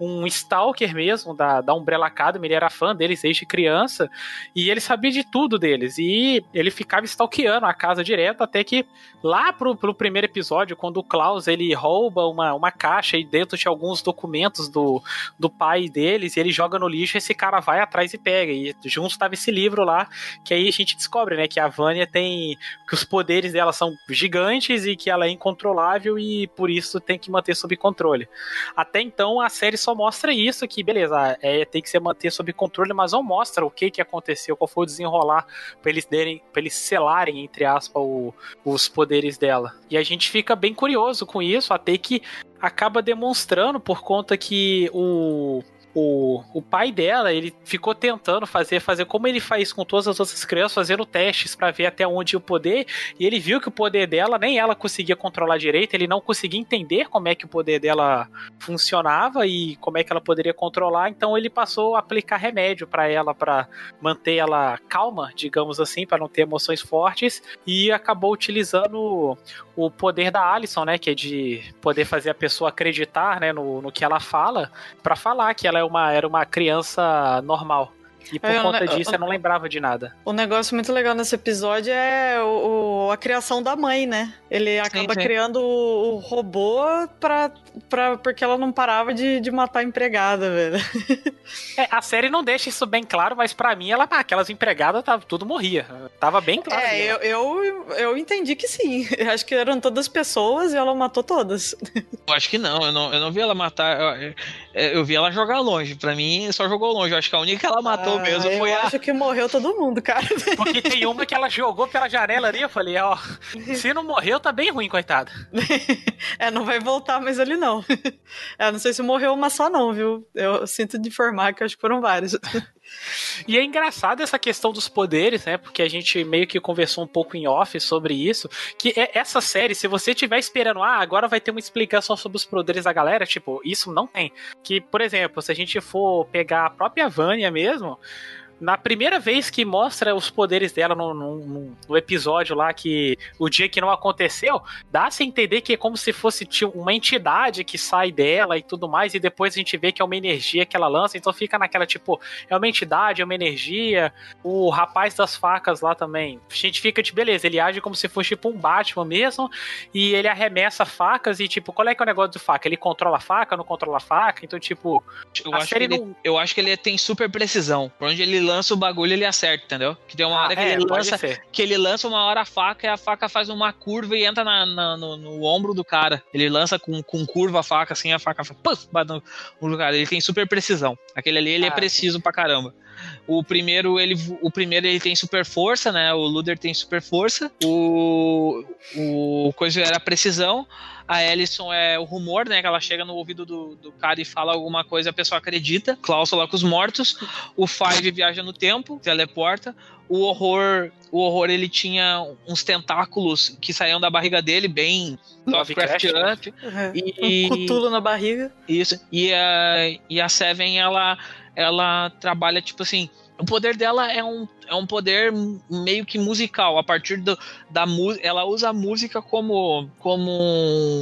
um stalker mesmo da, da Umbrella Academy, ele era fã deles desde criança, e ele sabia de tudo deles, e ele ficava stalkeando a casa direto, até que lá pro, pro primeiro episódio, quando o Klaus, ele rouba uma, uma caixa e dentro tinha alguns documentos do, do pai deles, e ele joga no lixo, esse cara vai atrás e pega, e junto estava esse livro lá, que aí a gente descobre, né, que a Vânia tem, que os poderes dela são gigantes e que ela é incontrolável e por isso tem que manter sob controle. Até então a série só mostra isso, que beleza, é, tem que ser manter sob controle, mas não mostra o que que aconteceu, qual foi o desenrolar para eles derem, eles selarem entre aspas o, os poderes dela. E a gente fica bem curioso com isso, até que acaba demonstrando por conta que o o, o pai dela, ele ficou tentando fazer, fazer como ele faz com todas as outras crianças, fazendo testes para ver até onde o poder, e ele viu que o poder dela, nem ela conseguia controlar direito, ele não conseguia entender como é que o poder dela funcionava e como é que ela poderia controlar, então ele passou a aplicar remédio para ela, para manter ela calma, digamos assim, para não ter emoções fortes, e acabou utilizando o poder da Alison, né, que é de poder fazer a pessoa acreditar, né, no, no que ela fala, para falar que ela é uma, era uma criança normal. E por É, conta disso eu- eu não lembrava de nada. O negócio muito legal nesse episódio é o, o- a criação da mãe, né? Ele acaba sim. criando o, o robô pra, pra, porque ela não parava de, de matar a empregada, velho. [laughs] É, a série não deixa isso bem claro, mas pra mim, ela, aquelas empregadas, tava, tudo morria. Tava bem claro. É, eu, eu, eu entendi que sim. Eu [laughs] acho que eram todas pessoas e ela matou todas. [laughs] Eu acho que não, eu não, eu não vi ela matar. Eu, eu- eu vi ela jogar longe. Pra mim, só jogou longe. Eu acho que a única que ela matou Ah, mesmo foi eu a. acho que morreu todo mundo, cara. [laughs] Porque tem uma que ela jogou pela janela ali, eu falei, ó, se não morreu, tá bem ruim, coitada. É, não vai voltar mais ali não. [laughs] É, não sei se morreu uma só não, viu? Eu sinto de informar que eu acho que foram vários. [laughs] E é engraçado essa questão dos poderes, né? Porque a gente meio que conversou um pouco em off sobre isso. Que é essa série, se você estiver esperando, ah, agora vai ter uma explicação sobre os poderes da galera, tipo, isso não tem. Que, por exemplo, se a gente for pegar a própria Vânia mesmo. Na primeira vez que mostra os poderes dela no, no- no- episódio lá, que o dia que não aconteceu, dá-se a entender que é como se fosse tipo, uma entidade que sai dela e tudo mais, e depois a gente vê que é uma energia que ela lança, então fica naquela tipo, é uma entidade, é uma energia. O rapaz das facas lá também. A gente fica de beleza, ele age como se fosse tipo um Batman mesmo, e ele arremessa facas e tipo, qual é que é o negócio de faca? Ele controla a faca, não controla a faca? Então, tipo, Eu acho, que ele, não- eu acho que ele tem super precisão. Por onde ele lança o bagulho, ele acerta, entendeu? Que tem uma hora que é, ele lança. ser. Que ele lança uma hora a faca e a faca faz uma curva e entra na- na- no, no ombro do cara. Ele lança com, com curva a faca, assim, a faca faz, puff, bate no, no cara. Ele tem super precisão. Aquele ali, ele é Ah, preciso pra caramba. O primeiro, ele, o primeiro ele tem super força, né? O Luder tem super força. O, o Coisa era precisão. A Ellison é o rumor, né? Que ela chega no ouvido do, do cara e fala alguma coisa, a pessoa acredita. Klaus lá com os mortos. O Five viaja no tempo, teleporta. O horror, o horror ele tinha uns tentáculos que saíam da barriga dele, bem Lovecraft, Lovecraftiano. E- Um cutulo na barriga. Isso. E a, e a Seven, ela, ela trabalha, tipo assim. O poder dela é um, é um poder meio que musical. A partir do, da música. Ela usa a música como, como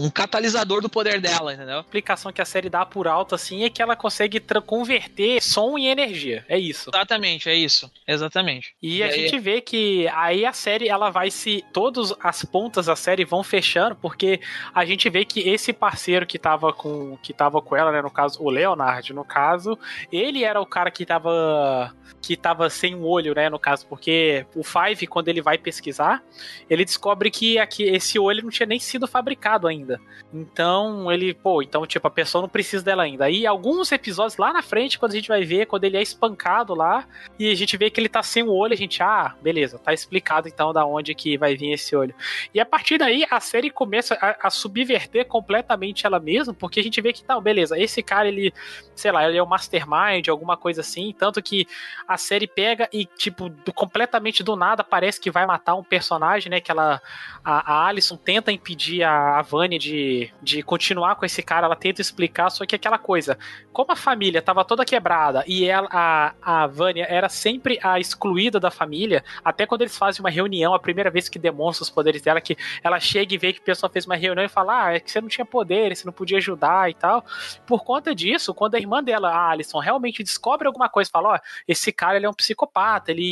um catalisador do poder dela, entendeu? A explicação que a série dá por alto assim é que ela consegue converter som em energia. É isso. Exatamente, é isso. Exatamente. E a aí- gente vê que aí a série ela vai se todas as pontas da série vão fechando porque a gente vê que esse parceiro que tava com que tava com ela, né, no caso o Leonard, no caso, ele era o cara que tava que tava sem um olho, né, no caso, porque o Five quando ele vai pesquisar, ele descobre que aqui esse olho não tinha nem sido fabricado ainda. Então ele, pô, então tipo a pessoa não precisa dela ainda. Aí alguns episódios lá na frente quando a gente vai ver quando ele é espancado lá, e a gente vê que ele tá sem o olho, a gente, ah, beleza, tá explicado então da onde que vai vir esse olho. E a partir daí a série começa a, a subverter completamente ela mesma, porque a gente vê que, tá, beleza, esse cara, ele, sei lá, ele é o mastermind, alguma coisa assim, tanto que a série pega e, tipo, do- completamente do nada, parece que vai matar um personagem, né? Que ela. A, a Alison tenta impedir a, a de, de continuar com esse cara, ela tenta explicar, só que aquela coisa. Como a família tava toda quebrada e ela, a, a Vânia era sempre a excluída da família, até quando eles fazem uma reunião, a primeira vez que demonstra os poderes dela, que ela chega e vê que o pessoal fez uma reunião e fala: Ah, é que você não tinha poderes, você não podia ajudar e tal. Por conta disso, quando a irmã dela, a Alison, realmente descobre alguma coisa, fala: Ó, esse cara ele é um psicopata, ele,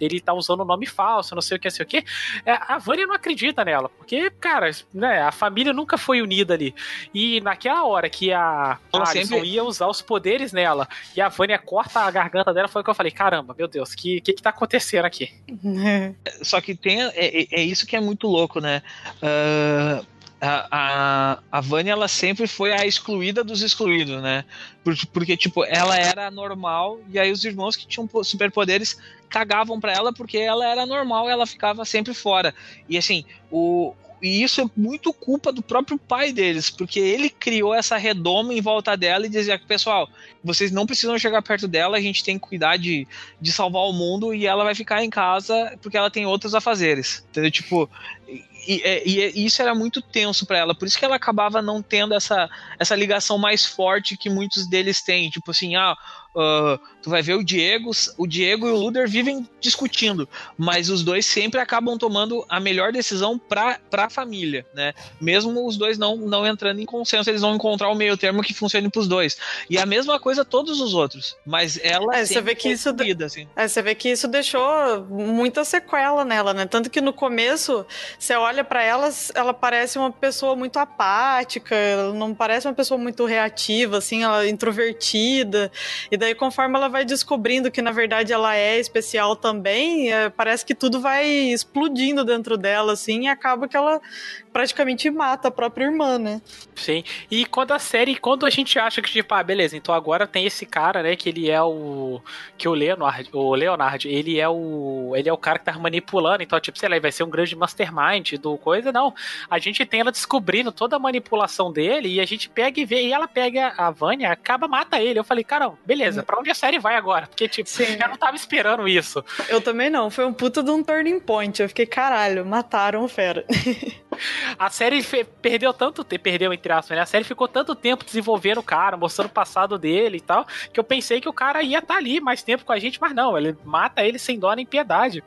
ele tá usando um nome falso, não sei o que, não sei o que. É, a Vânia não acredita nela, porque, cara, né, a família nunca foi unida ali. E naquela hora que a Ela Alison sempre- ia usar os poderes nela e a Vânia corta a garganta dela, foi o que eu falei: caramba, meu Deus, o que, que, que tá acontecendo aqui? [laughs] Só que tem. É, é- é isso que é muito louco, né? Ah, a, a, a Vânia, ela sempre foi a excluída dos excluídos, né? Por- Porque, tipo, ela era normal e aí os irmãos que tinham po- superpoderes cagavam pra ela porque ela era normal e ela ficava sempre fora. E assim, o. E isso é muito culpa do próprio pai deles, porque ele criou essa redoma em volta dela e dizia: pessoal, vocês não precisam chegar perto dela, a gente tem que cuidar de, de salvar o mundo e ela vai ficar em casa porque ela tem outros afazeres. Entendeu? Tipo, e, e- e isso era muito tenso pra ela, por isso que ela acabava não tendo essa, essa ligação mais forte que muitos deles têm. Tipo assim, ah. Ah, tu vai ver o Diego, o Diego e o Luder vivem discutindo, mas os dois sempre acabam tomando a melhor decisão pra, pra família, né? Mesmo os dois não, não entrando em consenso, eles vão encontrar o meio termo que funcione pros dois. E a mesma coisa todos os outros, mas ela É, você vê que foi isso escolhida, assim. É, você vê que isso deixou muita sequela nela, né? Tanto que no começo, você olha pra ela, ela parece uma pessoa muito apática, ela não parece uma pessoa muito reativa, assim, ela é introvertida. E daí, conforme ela vai descobrindo que na verdade ela é especial também, é, parece que tudo vai explodindo dentro dela, assim, e acaba que ela praticamente mata a própria irmã, né? Sim. E quando a série, quando a gente acha que, tipo, ah, beleza, então agora tem esse cara, né, que ele é o. Que o Leonard, o Leonard, ele é o. Ele é o cara que tá manipulando, então, tipo, sei lá, ele vai ser um grande mastermind do coisa. Não. A gente tem ela descobrindo toda a manipulação dele e a gente pega e vê, e ela pega a Vânia, acaba, mata ele. Eu falei, cara, beleza, pra onde a série vai agora? Porque, tipo, Sim. eu não tava esperando isso. Eu também não, foi um puta de um turning point. Eu fiquei, caralho, mataram o fera. [laughs] A série perdeu tanto tempo, perdeu entre aspas, né? A série ficou tanto tempo desenvolvendo o cara, mostrando o passado dele e tal, que eu pensei que o cara ia estar ali mais tempo com a gente, mas não, ele mata ele sem dó nem piedade.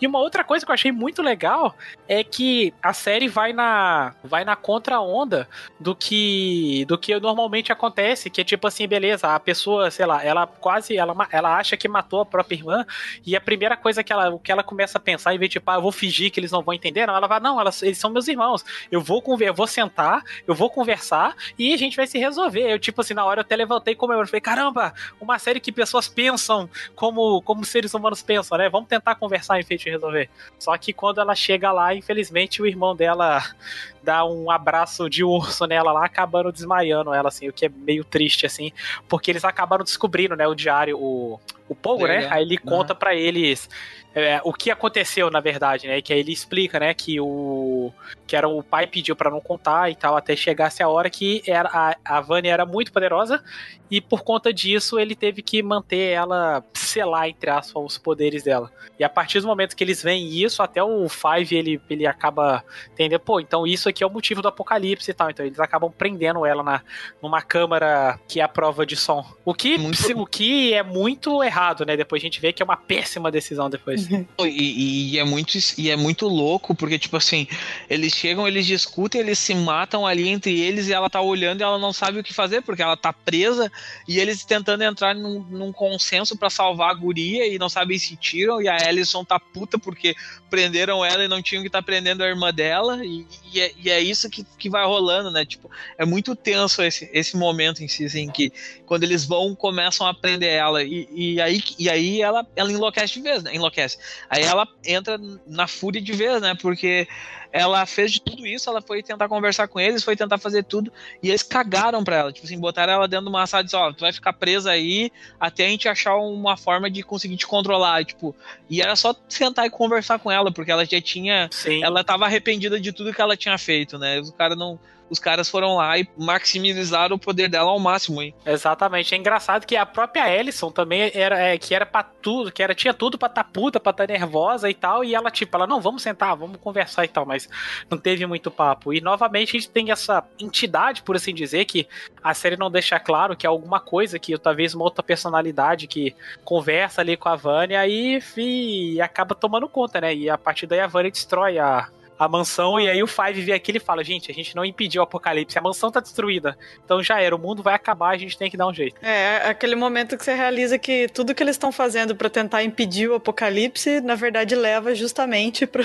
E uma outra coisa que eu achei muito legal é que a série vai na vai na contra-onda do que do que normalmente acontece, que é tipo assim, beleza, a pessoa, sei lá, ela quase ela, ela acha que matou a própria irmã e a primeira coisa que ela o que ela começa a pensar em vez de tipo, ah, eu vou fingir que eles não vão entender, não, ela vai, não, elas, eles são meus irmãos. Eu vou conver, eu vou sentar, eu vou conversar e a gente vai se resolver. Eu tipo assim, na hora eu até levantei como eu falei, caramba, uma série que pessoas pensam como como seres humanos pensam, né? Vamos tentar conversar em de resolver. Só que quando ela chega lá, infelizmente o irmão dela [laughs] dá um abraço de urso nela lá, acabando desmaiando ela, assim, o que é meio triste, assim, porque eles acabaram descobrindo, né, o diário, o, o Pogo, né? Aí ele conta pra eles é, o que aconteceu, na verdade, né? Que aí ele explica, né, que o que era o pai pediu pra não contar e tal, até chegasse a hora que era, a, a Vânia era muito poderosa e por conta disso ele teve que manter ela selar, entre aspas, os poderes dela. E a partir do momento que eles veem isso, até o Five ele, ele acaba entendendo, pô, então isso aqui é o motivo do apocalipse e tal. Então eles acabam prendendo ela na, numa câmara que é a prova de som. O que, Muito- o que é muito errado, né? Depois a gente vê que é uma péssima decisão depois. [laughs] E, e é muito, e é muito louco, porque, tipo assim, eles chegam, eles discutem, eles se matam ali entre eles e ela tá olhando e ela não sabe o que fazer, porque ela tá presa e eles tentando entrar num, num consenso pra salvar a guria e não sabem se tiram. E a Alison tá puta porque prenderam ela e não tinham que estar prendendo a irmã dela. E, e é, e é isso que, que vai rolando, né? Tipo, é muito tenso esse, esse momento em si, assim, que quando eles vão, começam a prender ela. E, e aí, e aí ela, ela enlouquece de vez, né? Enlouquece. Aí ela entra na fúria de vez, né? Porque ela fez de tudo isso, ela foi tentar conversar com eles, foi tentar fazer tudo, e eles cagaram pra ela. Tipo assim, botaram ela dentro de uma sala e disseram, ó, tu vai ficar presa aí até a gente achar uma forma de conseguir te controlar. E, tipo, e era só sentar e conversar com ela, porque ela já tinha. Sim. Ela tava arrependida de tudo que ela tinha feito, né? O cara não. Os caras foram lá e maximizaram o poder dela ao máximo, hein? Exatamente. É engraçado que a própria Ellison também era é, que era para tudo, que era tinha tudo pra tá puta, pra tá nervosa e tal, e ela tipo, ela não, vamos sentar, vamos conversar e tal, mas não teve muito papo. E novamente a gente tem essa entidade, por assim dizer, que a série não deixa claro que é alguma coisa que talvez uma outra personalidade que conversa ali com a Vânia e, e acaba tomando conta, né? E a partir daí a Vânia destrói a, a mansão e aí o Five vê aquilo e fala: Gente, a gente não impediu o apocalipse, a mansão tá destruída. Então já era, o mundo vai acabar, a gente tem que dar um jeito. É, aquele momento que você realiza que tudo que eles estão fazendo para tentar impedir o apocalipse, na verdade, leva justamente pra,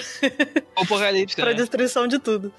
apocalipse, [laughs] pra né? destruição de tudo.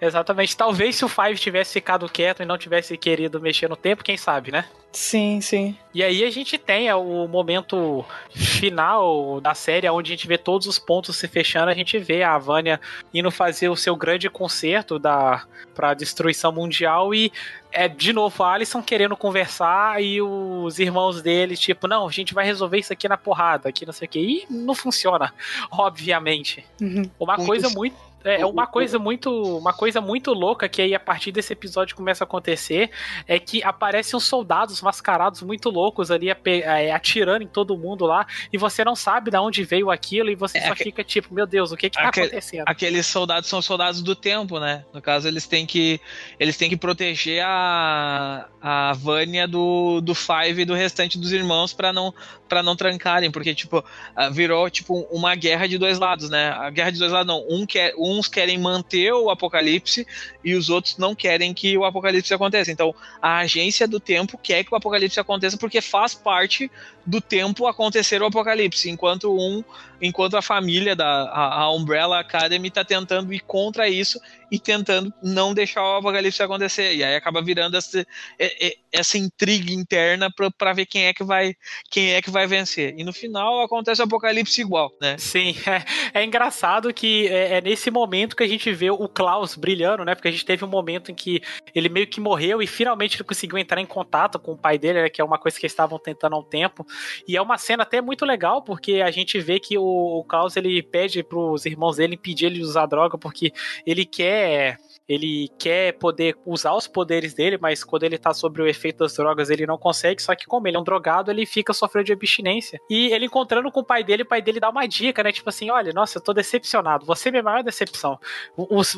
Exatamente. Talvez se o Five tivesse ficado quieto e não tivesse querido mexer no tempo, quem sabe, né? Sim, sim. E aí a gente tem o momento final da série, onde a gente vê todos os pontos se fechando, a gente vê a Vânia indo fazer o seu grande concerto da pra destruição mundial e é de novo a Alison querendo conversar e os irmãos dele, tipo, não, a gente vai resolver isso aqui na porrada, aqui não sei o que. E não funciona, [laughs] obviamente. Uhum. Uma coisa muito é o- uma coisa muito uma coisa muito louca que aí a partir desse episódio começa a acontecer é que aparecem uns soldados mascarados muito loucos ali é, atirando em todo mundo lá e você não sabe de onde veio aquilo e você É, só fica tipo meu Deus o que que tá Aque- acontecendo Aqueles soldados são soldados do tempo, né? No caso, eles têm que eles têm que proteger a, a Vânia do, do Five e do restante dos irmãos pra não para não trancarem, porque tipo, ah, virou tipo uma guerra de dois lados, né? A guerra de dois lados não, um quer, uns querem manter o apocalipse e os outros não querem que o apocalipse aconteça. Então, a agência do tempo quer que o apocalipse aconteça porque faz parte do tempo acontecer o apocalipse, enquanto um enquanto a família da a, a Umbrella Academy tá tentando ir contra isso e tentando não deixar o apocalipse acontecer. E aí acaba virando essa, é- é- essa intriga interna pra ver quem é que vai quem é que vai vencer. E no final acontece o apocalipse igual, né? Sim, [laughs] é, é engraçado que é, é nesse momento que a gente vê o Klaus brilhando, né? Porque a gente teve um momento em que ele meio que morreu e finalmente ele conseguiu entrar em contato com o pai dele, né, que é uma coisa que eles estavam tentando há um tempo. E é uma cena até muito legal, porque a gente vê que o, o Klaus ele pede pros irmãos dele impedir ele de usar droga, porque ele quer. até Ele quer poder usar os poderes dele, mas quando ele tá sobre o efeito das drogas, ele não consegue. Só que, como ele é um drogado, ele fica sofrendo de abstinência. E ele encontrando com o pai dele, o pai dele dá uma dica, né? Tipo assim: olha, nossa, eu tô decepcionado. Você é minha maior decepção.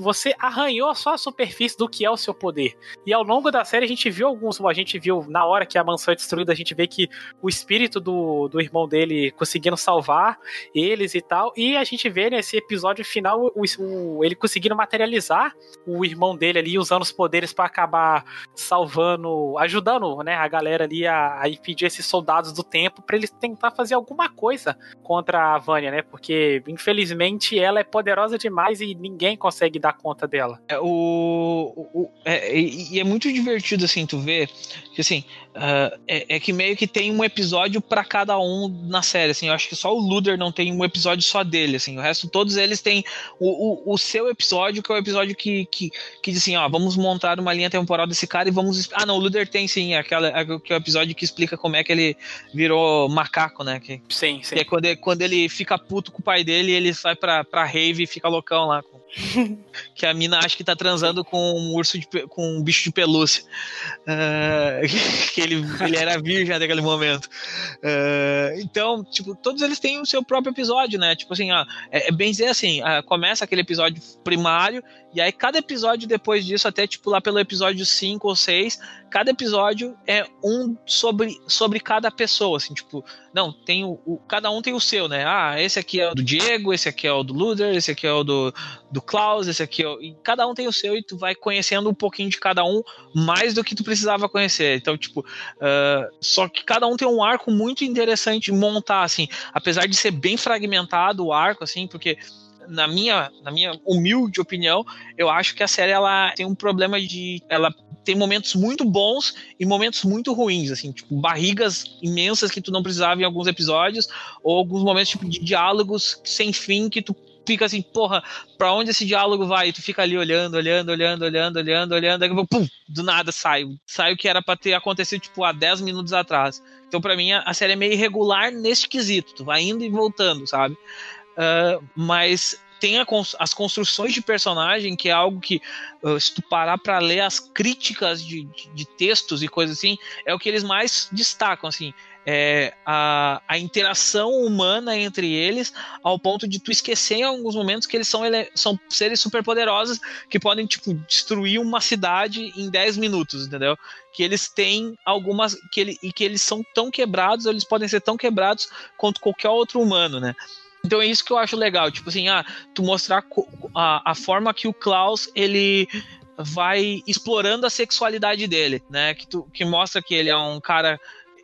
Você arranhou só a superfície do que é o seu poder. E ao longo da série a gente viu alguns. A gente viu, na hora que a mansão é destruída, a gente vê que o espírito do, do irmão dele conseguindo salvar eles e tal. E a gente vê nesse episódio final o, o- ele conseguindo materializar o irmão dele ali, usando os poderes pra acabar salvando, ajudando né, a galera ali a, a impedir esses soldados do tempo pra eles tentar fazer alguma coisa contra a Vânia, né? Porque infelizmente ela é poderosa demais e ninguém consegue dar conta dela. É, o, o- o- é, e, é muito divertido assim tu ver que assim ah, é, é que meio que tem um episódio pra cada um na série assim eu acho que só o Luder não tem um episódio só dele assim o resto todos eles têm o, o, o seu episódio que é o episódio que, que, que diz assim ó vamos montar uma linha temporal desse cara e vamos ah não o Luder tem sim aquela que é o episódio que explica como é que ele virou macaco né que, Sim, sim. que é quando ele, quando ele fica puto com o pai dele ele vai pra, pra rave e fica loucão lá [laughs] que a mina acha que tá transando com um urso de, com um bicho de pelúcia. Ah, [laughs] que ele, ele era virgem até aquele momento. Ah, então, tipo, todos eles têm o seu próprio episódio, né? Tipo assim, ó, é, é bem dizer assim, ah, começa aquele episódio primário, e aí cada episódio depois disso, até tipo lá pelo episódio 5 ou 6, cada episódio é um sobre, sobre cada pessoa, assim, tipo, não, tem o, o- cada um tem o seu, né? Ah, esse aqui é o do Diego, esse aqui é o do Luder, esse aqui é o do, do Klaus, esse aqui é o... E cada um tem o seu e tu vai conhecendo um pouquinho de cada um, mais do que tu precisava conhecer. Então, tipo, ah, só que cada um tem um arco muito interessante montar, assim, apesar de ser bem fragmentado o arco, assim, porque na minha, na minha humilde opinião, eu acho que a série ela tem um problema de ela tem momentos muito bons e momentos muito ruins, assim, tipo, barrigas imensas que tu não precisava em alguns episódios, ou alguns momentos tipo, de diálogos sem fim que tu fica assim, porra, pra onde esse diálogo vai? E tu fica ali olhando, olhando, olhando, olhando, olhando, olhando, aí, pum, do nada sai. Sai o que era pra ter acontecido, tipo, há 10 minutos atrás. Então, pra mim, a série é meio irregular nesse quesito. Tu vai indo e voltando, sabe? Ah, mas tem as construções de personagem, que é algo que, uh, se tu parar para ler as críticas de, de, de, textos e coisas assim, é o que eles mais destacam, assim. É a, a interação humana entre eles, ao ponto de tu esquecer em alguns momentos que eles são, ele, são seres superpoderosos que podem, tipo, destruir uma cidade em 10 minutos, entendeu? Que eles têm algumas. Que ele, e que eles são tão quebrados, eles podem ser tão quebrados quanto qualquer outro humano, né? Então é isso que eu acho legal, tipo assim, ah, tu mostrar a, a forma que o Klaus ele vai explorando a sexualidade dele, né? Que, tu, que mostra que ele é um cara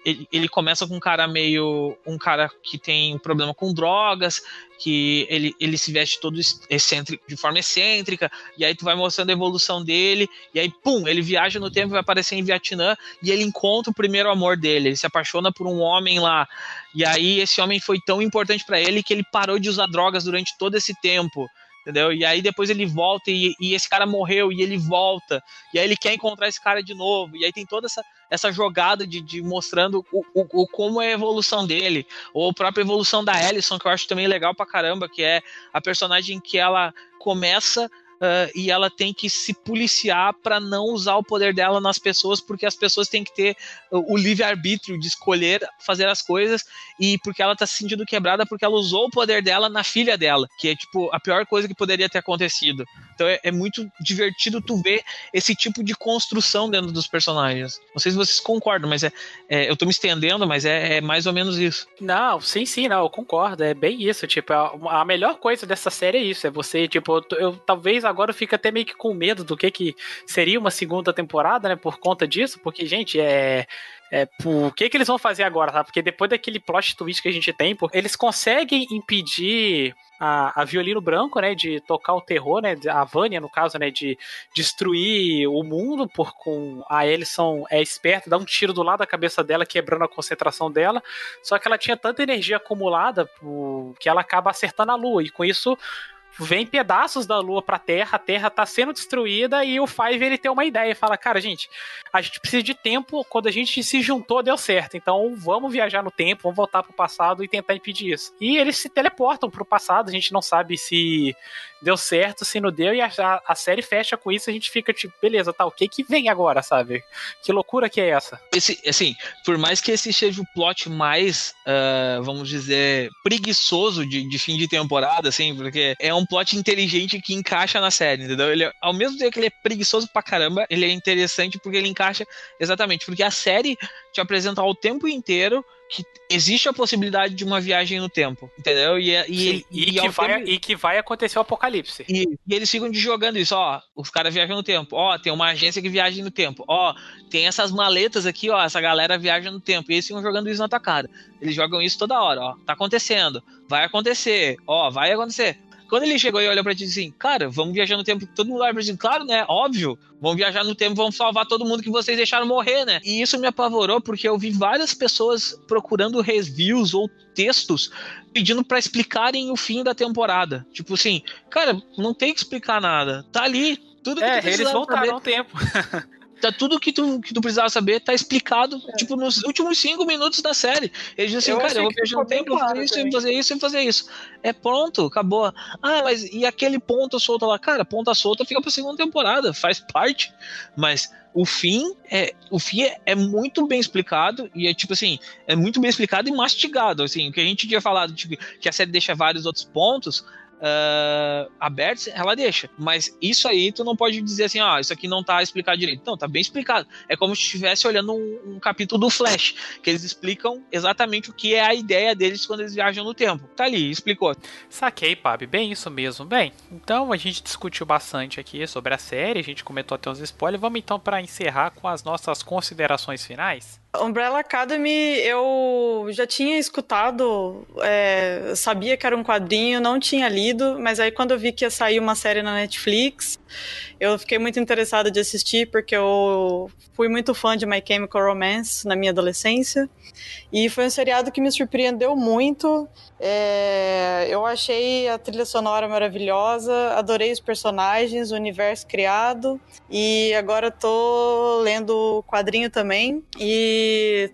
ele, ele, começa com um cara meio. um cara que tem um problema com drogas, que ele, ele se veste todo excêntrico, de forma excêntrica, e aí tu vai mostrando a evolução dele, e aí, pum, ele viaja no tempo, vai aparecer em Vietnã, e ele encontra o primeiro amor dele, ele se apaixona por um homem lá, e aí esse homem foi tão importante para ele que ele parou de usar drogas durante todo esse tempo entendeu? E aí depois ele volta e, e, esse cara morreu e ele volta, e aí ele quer encontrar esse cara de novo, e aí tem toda essa, essa jogada de, de mostrando o, o, o, como é a evolução dele, ou a própria evolução da Ellison, que eu acho também legal pra caramba, que é a personagem que ela começa Uh, e ela tem que se policiar para não usar o poder dela nas pessoas, porque as pessoas têm que ter o livre-arbítrio de escolher fazer as coisas, e porque ela tá se sentindo quebrada porque ela usou o poder dela na filha dela, que é tipo a pior coisa que poderia ter acontecido. Então é, é muito divertido tu ver esse tipo de construção dentro dos personagens. Não sei se vocês concordam, mas é, é eu tô me estendendo, mas é, é, mais ou menos isso. Não, sim, sim, não, eu concordo. É bem isso. Tipo, a, a melhor coisa dessa série é isso. É você, tipo, eu, eu talvez agora eu fique até meio que com medo do que, que seria uma segunda temporada, né? Por conta disso, porque, gente, é. É, o que, que eles vão fazer agora, tá? Porque depois daquele plot twist que a gente tem, eles conseguem impedir a, a Violino Branco, né, de tocar o terror, né, a Vânia, no caso, né, de destruir o mundo, por com a Ellison é esperta, dá um tiro do lado da cabeça dela, quebrando a concentração dela, só que ela tinha tanta energia acumulada que ela acaba acertando a lua, e com isso vem pedaços da Lua pra Terra, a Terra tá sendo destruída e o Five ele tem uma ideia e fala: "Cara, gente, a gente precisa de tempo, quando a gente se juntou deu certo. Então vamos viajar no tempo, vamos voltar pro passado e tentar impedir isso". E eles se teleportam pro passado, a gente não sabe se deu certo, se não deu, e a, a, série fecha com isso, a gente fica tipo, beleza, tá, o que que vem agora, sabe? Que loucura que é essa? Esse, assim, por mais que esse seja o plot mais, uh, vamos dizer, preguiçoso de, de fim de temporada, assim, porque é um plot inteligente que encaixa na série, entendeu? Ele, ao mesmo tempo que ele é preguiçoso pra caramba, ele é interessante porque ele encaixa exatamente, porque a série te apresenta ao tempo inteiro que existe a possibilidade de uma viagem no tempo, entendeu? E, e, e, e que, vai, tempo... e que vai acontecer o apocalipse. E, e, eles ficam jogando isso, ó, os caras viajam no tempo, ó, tem uma agência que viaja no tempo, ó, tem essas maletas aqui, ó, essa galera viaja no tempo, e eles ficam jogando isso na tua cara. Eles jogam isso toda hora, ó, tá acontecendo, vai acontecer, ó, vai acontecer. Quando ele chegou e olhou pra ti assim, cara, vamos viajar no tempo, todo mundo olha pra ti, claro, né? Óbvio, vamos viajar no tempo, vamos salvar todo mundo que vocês deixaram morrer, né? E isso me apavorou porque eu vi várias pessoas procurando reviews ou textos pedindo para explicarem o fim da temporada. Tipo assim, cara, não tem que explicar nada. Tá ali, tudo que É, eles voltaram no tempo. [laughs] tá tudo que tu, que tu precisava saber tá explicado, é. tipo, nos últimos cinco minutos da série. Ele diz assim, eu cara, eu vou viajar no tempo, claro, fazer isso, eu vou fazer isso, eu vou fazer isso. É pronto, acabou. Ah, mas e aquele ponto solto lá? Cara, ponta solta fica pra segunda temporada, faz parte. Mas o fim é o fim é, é, muito bem explicado e é tipo assim é muito bem explicado e mastigado assim o que a gente tinha falado tipo, que a série deixa vários outros pontos uh, abertos, ela deixa. Mas isso aí tu não pode dizer assim, ah, isso aqui não tá explicado direito. Não, tá bem explicado. É como se estivesse olhando um, um, capítulo do Flash, que eles explicam exatamente o que é a ideia deles quando eles viajam no tempo. Tá ali, explicou. Saquei, Pab, bem isso mesmo. Bem, então a gente discutiu bastante aqui sobre a série, a gente comentou até uns spoilers. Vamos então para encerrar com as nossas considerações finais. Umbrella Academy eu já tinha escutado, é, sabia que era um quadrinho, não tinha lido, mas aí quando eu vi que ia sair uma série na Netflix, eu fiquei muito interessada de assistir porque eu fui muito fã de My Chemical Romance na minha adolescência e foi um seriado que me surpreendeu muito. É, eu achei a trilha sonora maravilhosa, adorei os personagens, o universo criado e agora tô lendo o quadrinho também e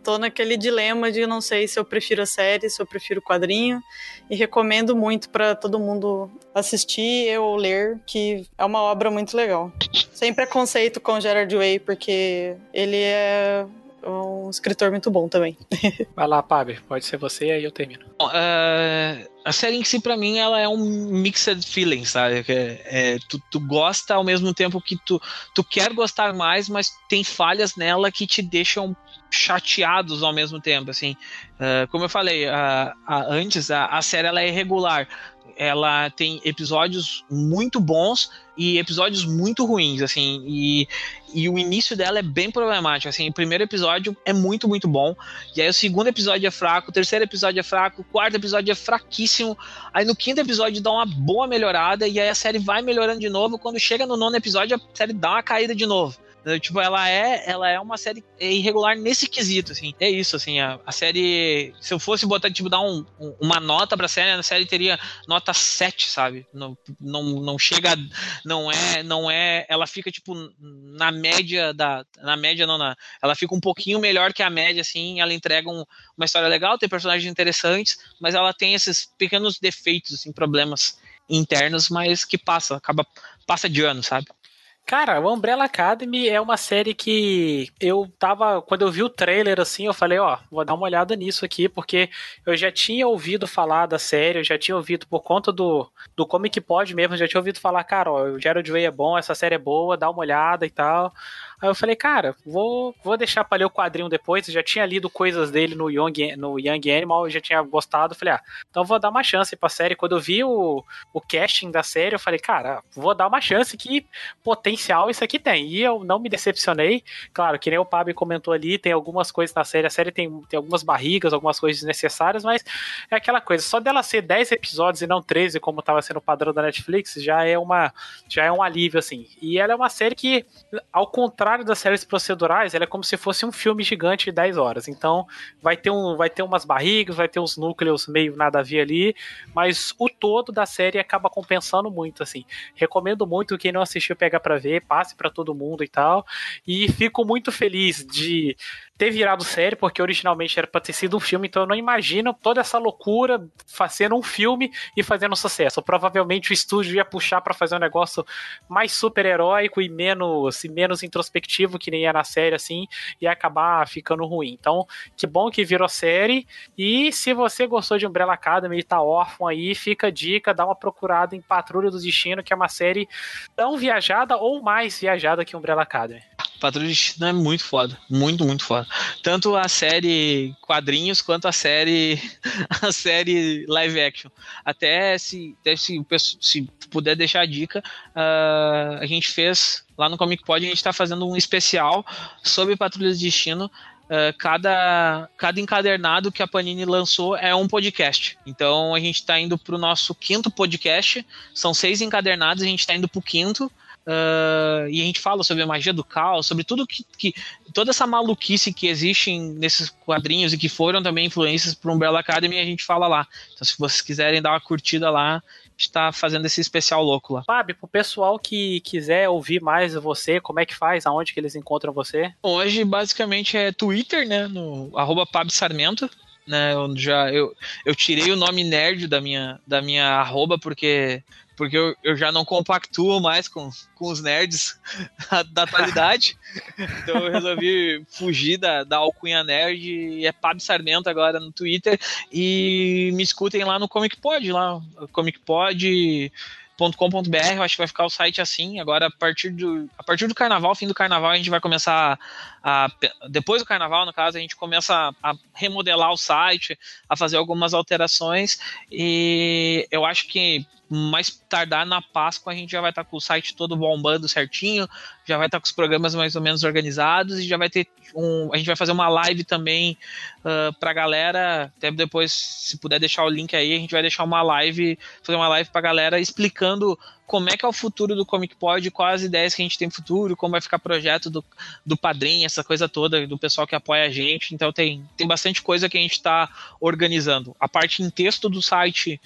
tô naquele dilema de não sei se eu prefiro a série, se eu prefiro o quadrinho e recomendo muito para todo mundo assistir ou ler, que é uma obra muito legal. Sem preconceito com Gerard Way, porque ele é um escritor muito bom também. [laughs] Vai lá, Pabi, pode ser você e aí eu termino. Bom, uh, a série em si, pra mim, ela é um mixed feeling, sabe? É, é, tu, tu gosta ao mesmo tempo que tu, tu quer gostar mais, mas tem falhas nela que te deixam chateados ao mesmo tempo, assim. Uh, como eu falei uh, antes, a, a série ela é irregular. Ela tem episódios muito bons e episódios muito ruins, assim, e, e o início dela é bem problemático, assim, o primeiro episódio é muito, muito bom, e aí o segundo episódio é fraco, o terceiro episódio é fraco, o quarto episódio é fraquíssimo, aí no quinto episódio dá uma boa melhorada, e aí a série vai melhorando de novo, quando chega no nono episódio a série dá uma caída de novo. Né, tipo, ela é, ela é uma série irregular nesse quesito, assim. É isso, assim. A, a série, se eu fosse botar, tipo, dar um, um, uma nota pra série, a série teria nota 7, sabe? Não, não, não chega, não é, não é, ela fica, tipo, na média da, na média não, na, ela fica um pouquinho melhor que a média, assim. Ela entrega um, uma história legal, tem personagens interessantes, mas ela tem esses pequenos defeitos, assim, problemas internos, mas que passa, acaba, passa de ano, sabe? Cara, o Umbrella Academy é uma série que eu tava. Quando eu vi o trailer assim, eu falei, ó, vou dar uma olhada nisso aqui, porque eu já tinha ouvido falar da série, eu já tinha ouvido por conta do, do Comic Pod mesmo, já tinha ouvido falar, cara, ó, o Gerald Way é bom, essa série é boa, dá uma olhada e tal. Aí eu falei, cara, vou, vou deixar pra ler o quadrinho depois. Eu já tinha lido coisas dele no Young, no Young Animal, eu já tinha gostado. Falei, ah, então vou dar uma chance pra série. Quando eu vi o, o casting da série, eu falei, cara, vou dar uma chance que potencial isso aqui tem. E eu não me decepcionei. Claro, que nem o Pablo comentou ali, tem algumas coisas na série. A série tem, tem algumas barrigas, algumas coisas desnecessárias, mas é aquela coisa. Só dela ser 10 episódios e não 13, como tava sendo o padrão da Netflix, já é uma já é um alívio, assim. E ela é uma série que, ao contrário contrário das séries procedurais, ela é como se fosse um filme gigante de 10 horas. Então, vai ter, um, vai ter umas barrigas, vai ter uns núcleos meio nada a ver ali, mas o todo da série acaba compensando muito, assim. Recomendo muito quem não assistiu pegar para ver, passe para todo mundo e tal. E fico muito feliz de ter virado série, porque originalmente era pra ter sido um filme, então eu não imagino toda essa loucura fazendo um filme e fazendo sucesso. Provavelmente o estúdio ia puxar para fazer um negócio mais super-heróico e menos, e menos introspectivo, que nem era na série, assim, e acabar ficando ruim. Então, que bom que virou série. E se você gostou de Umbrella Academy e tá órfão aí, fica a dica, dá uma procurada em Patrulha do Destino, que é uma série tão viajada ou mais viajada que Umbrella Academy. Patrulha do Destino é muito foda. Muito, muito foda. Tanto a série quadrinhos quanto a série [laughs] a série live action. Até se, até se, se puder deixar a dica, uh, a gente fez lá no Comic Pod, a gente está fazendo um especial sobre Patrulha do Destino. Uh, cada, cada encadernado que a Panini lançou é um podcast. Então a gente está indo para o nosso quinto podcast. São seis encadernados, a gente está indo para o quinto. Uh, e a gente fala sobre a magia do caos, sobre tudo que, que, toda essa maluquice que existe nesses quadrinhos e que foram também influências para Umbrella Academy, a gente fala lá. Então, se vocês quiserem dar uma curtida lá, está fazendo esse especial louco lá. Fábio, pro pessoal que quiser ouvir mais você, como é que faz? Aonde que eles encontram você? Hoje, basicamente, é Twitter, né? No arroba Sarmento. Né, eu já eu, eu tirei o nome nerd da minha da minha arroba porque porque eu, eu já não compactuo mais com, com os nerds [laughs] da atualidade. então eu resolvi fugir da, da alcunha nerd e é Pab Sarmento agora no Twitter. E me escutem lá no Comic Pod, lá, Comic Pod com.br, eu acho que vai ficar o site assim. Agora, a partir do, a partir do carnaval, fim do carnaval, a gente vai começar a, a, Depois do carnaval, no caso, a gente começa a, a remodelar o site, a fazer algumas alterações. E eu acho que mais tardar na Páscoa a gente já vai estar tá com o site todo bombando certinho, já vai estar tá com os programas mais ou menos organizados e já vai ter um. A gente vai fazer uma live também uh, pra galera. Até depois, se puder deixar o link aí, a gente vai deixar uma live, fazer uma live pra galera explicando como é que é o futuro do Comic Pod, quais as ideias que a gente tem no futuro, como vai ficar projeto do, do padrinho, essa coisa toda, do pessoal que apoia a gente. Então tem, tem bastante coisa que a gente está organizando. A parte em texto do site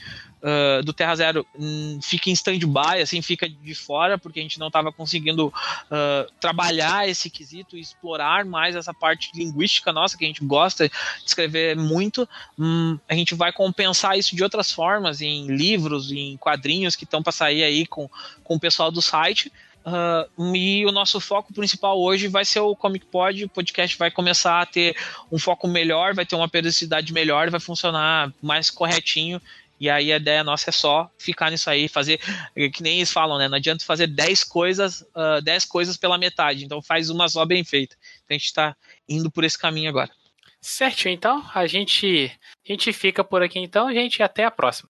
uh, do Terra Zero um, fica em stand-by, assim, fica de fora, porque a gente não estava conseguindo uh, trabalhar esse quesito e explorar mais essa parte linguística nossa, que a gente gosta de escrever muito. Um, a gente vai compensar isso de outras formas, em livros, em quadrinhos que estão para sair aí com, com o pessoal do site. Uh, e o nosso foco principal hoje vai ser o Comic Pod. O podcast vai começar a ter um foco melhor, vai ter uma periodicidade melhor, vai funcionar mais corretinho. E aí a ideia nossa é só ficar nisso aí, fazer, que nem eles falam, né? Não adianta fazer 10 coisas, uh, ah, 10 coisas pela metade. Então faz uma só bem feita. Então a gente está indo por esse caminho agora. Certo, então a gente, a gente fica por aqui então, gente, até a próxima.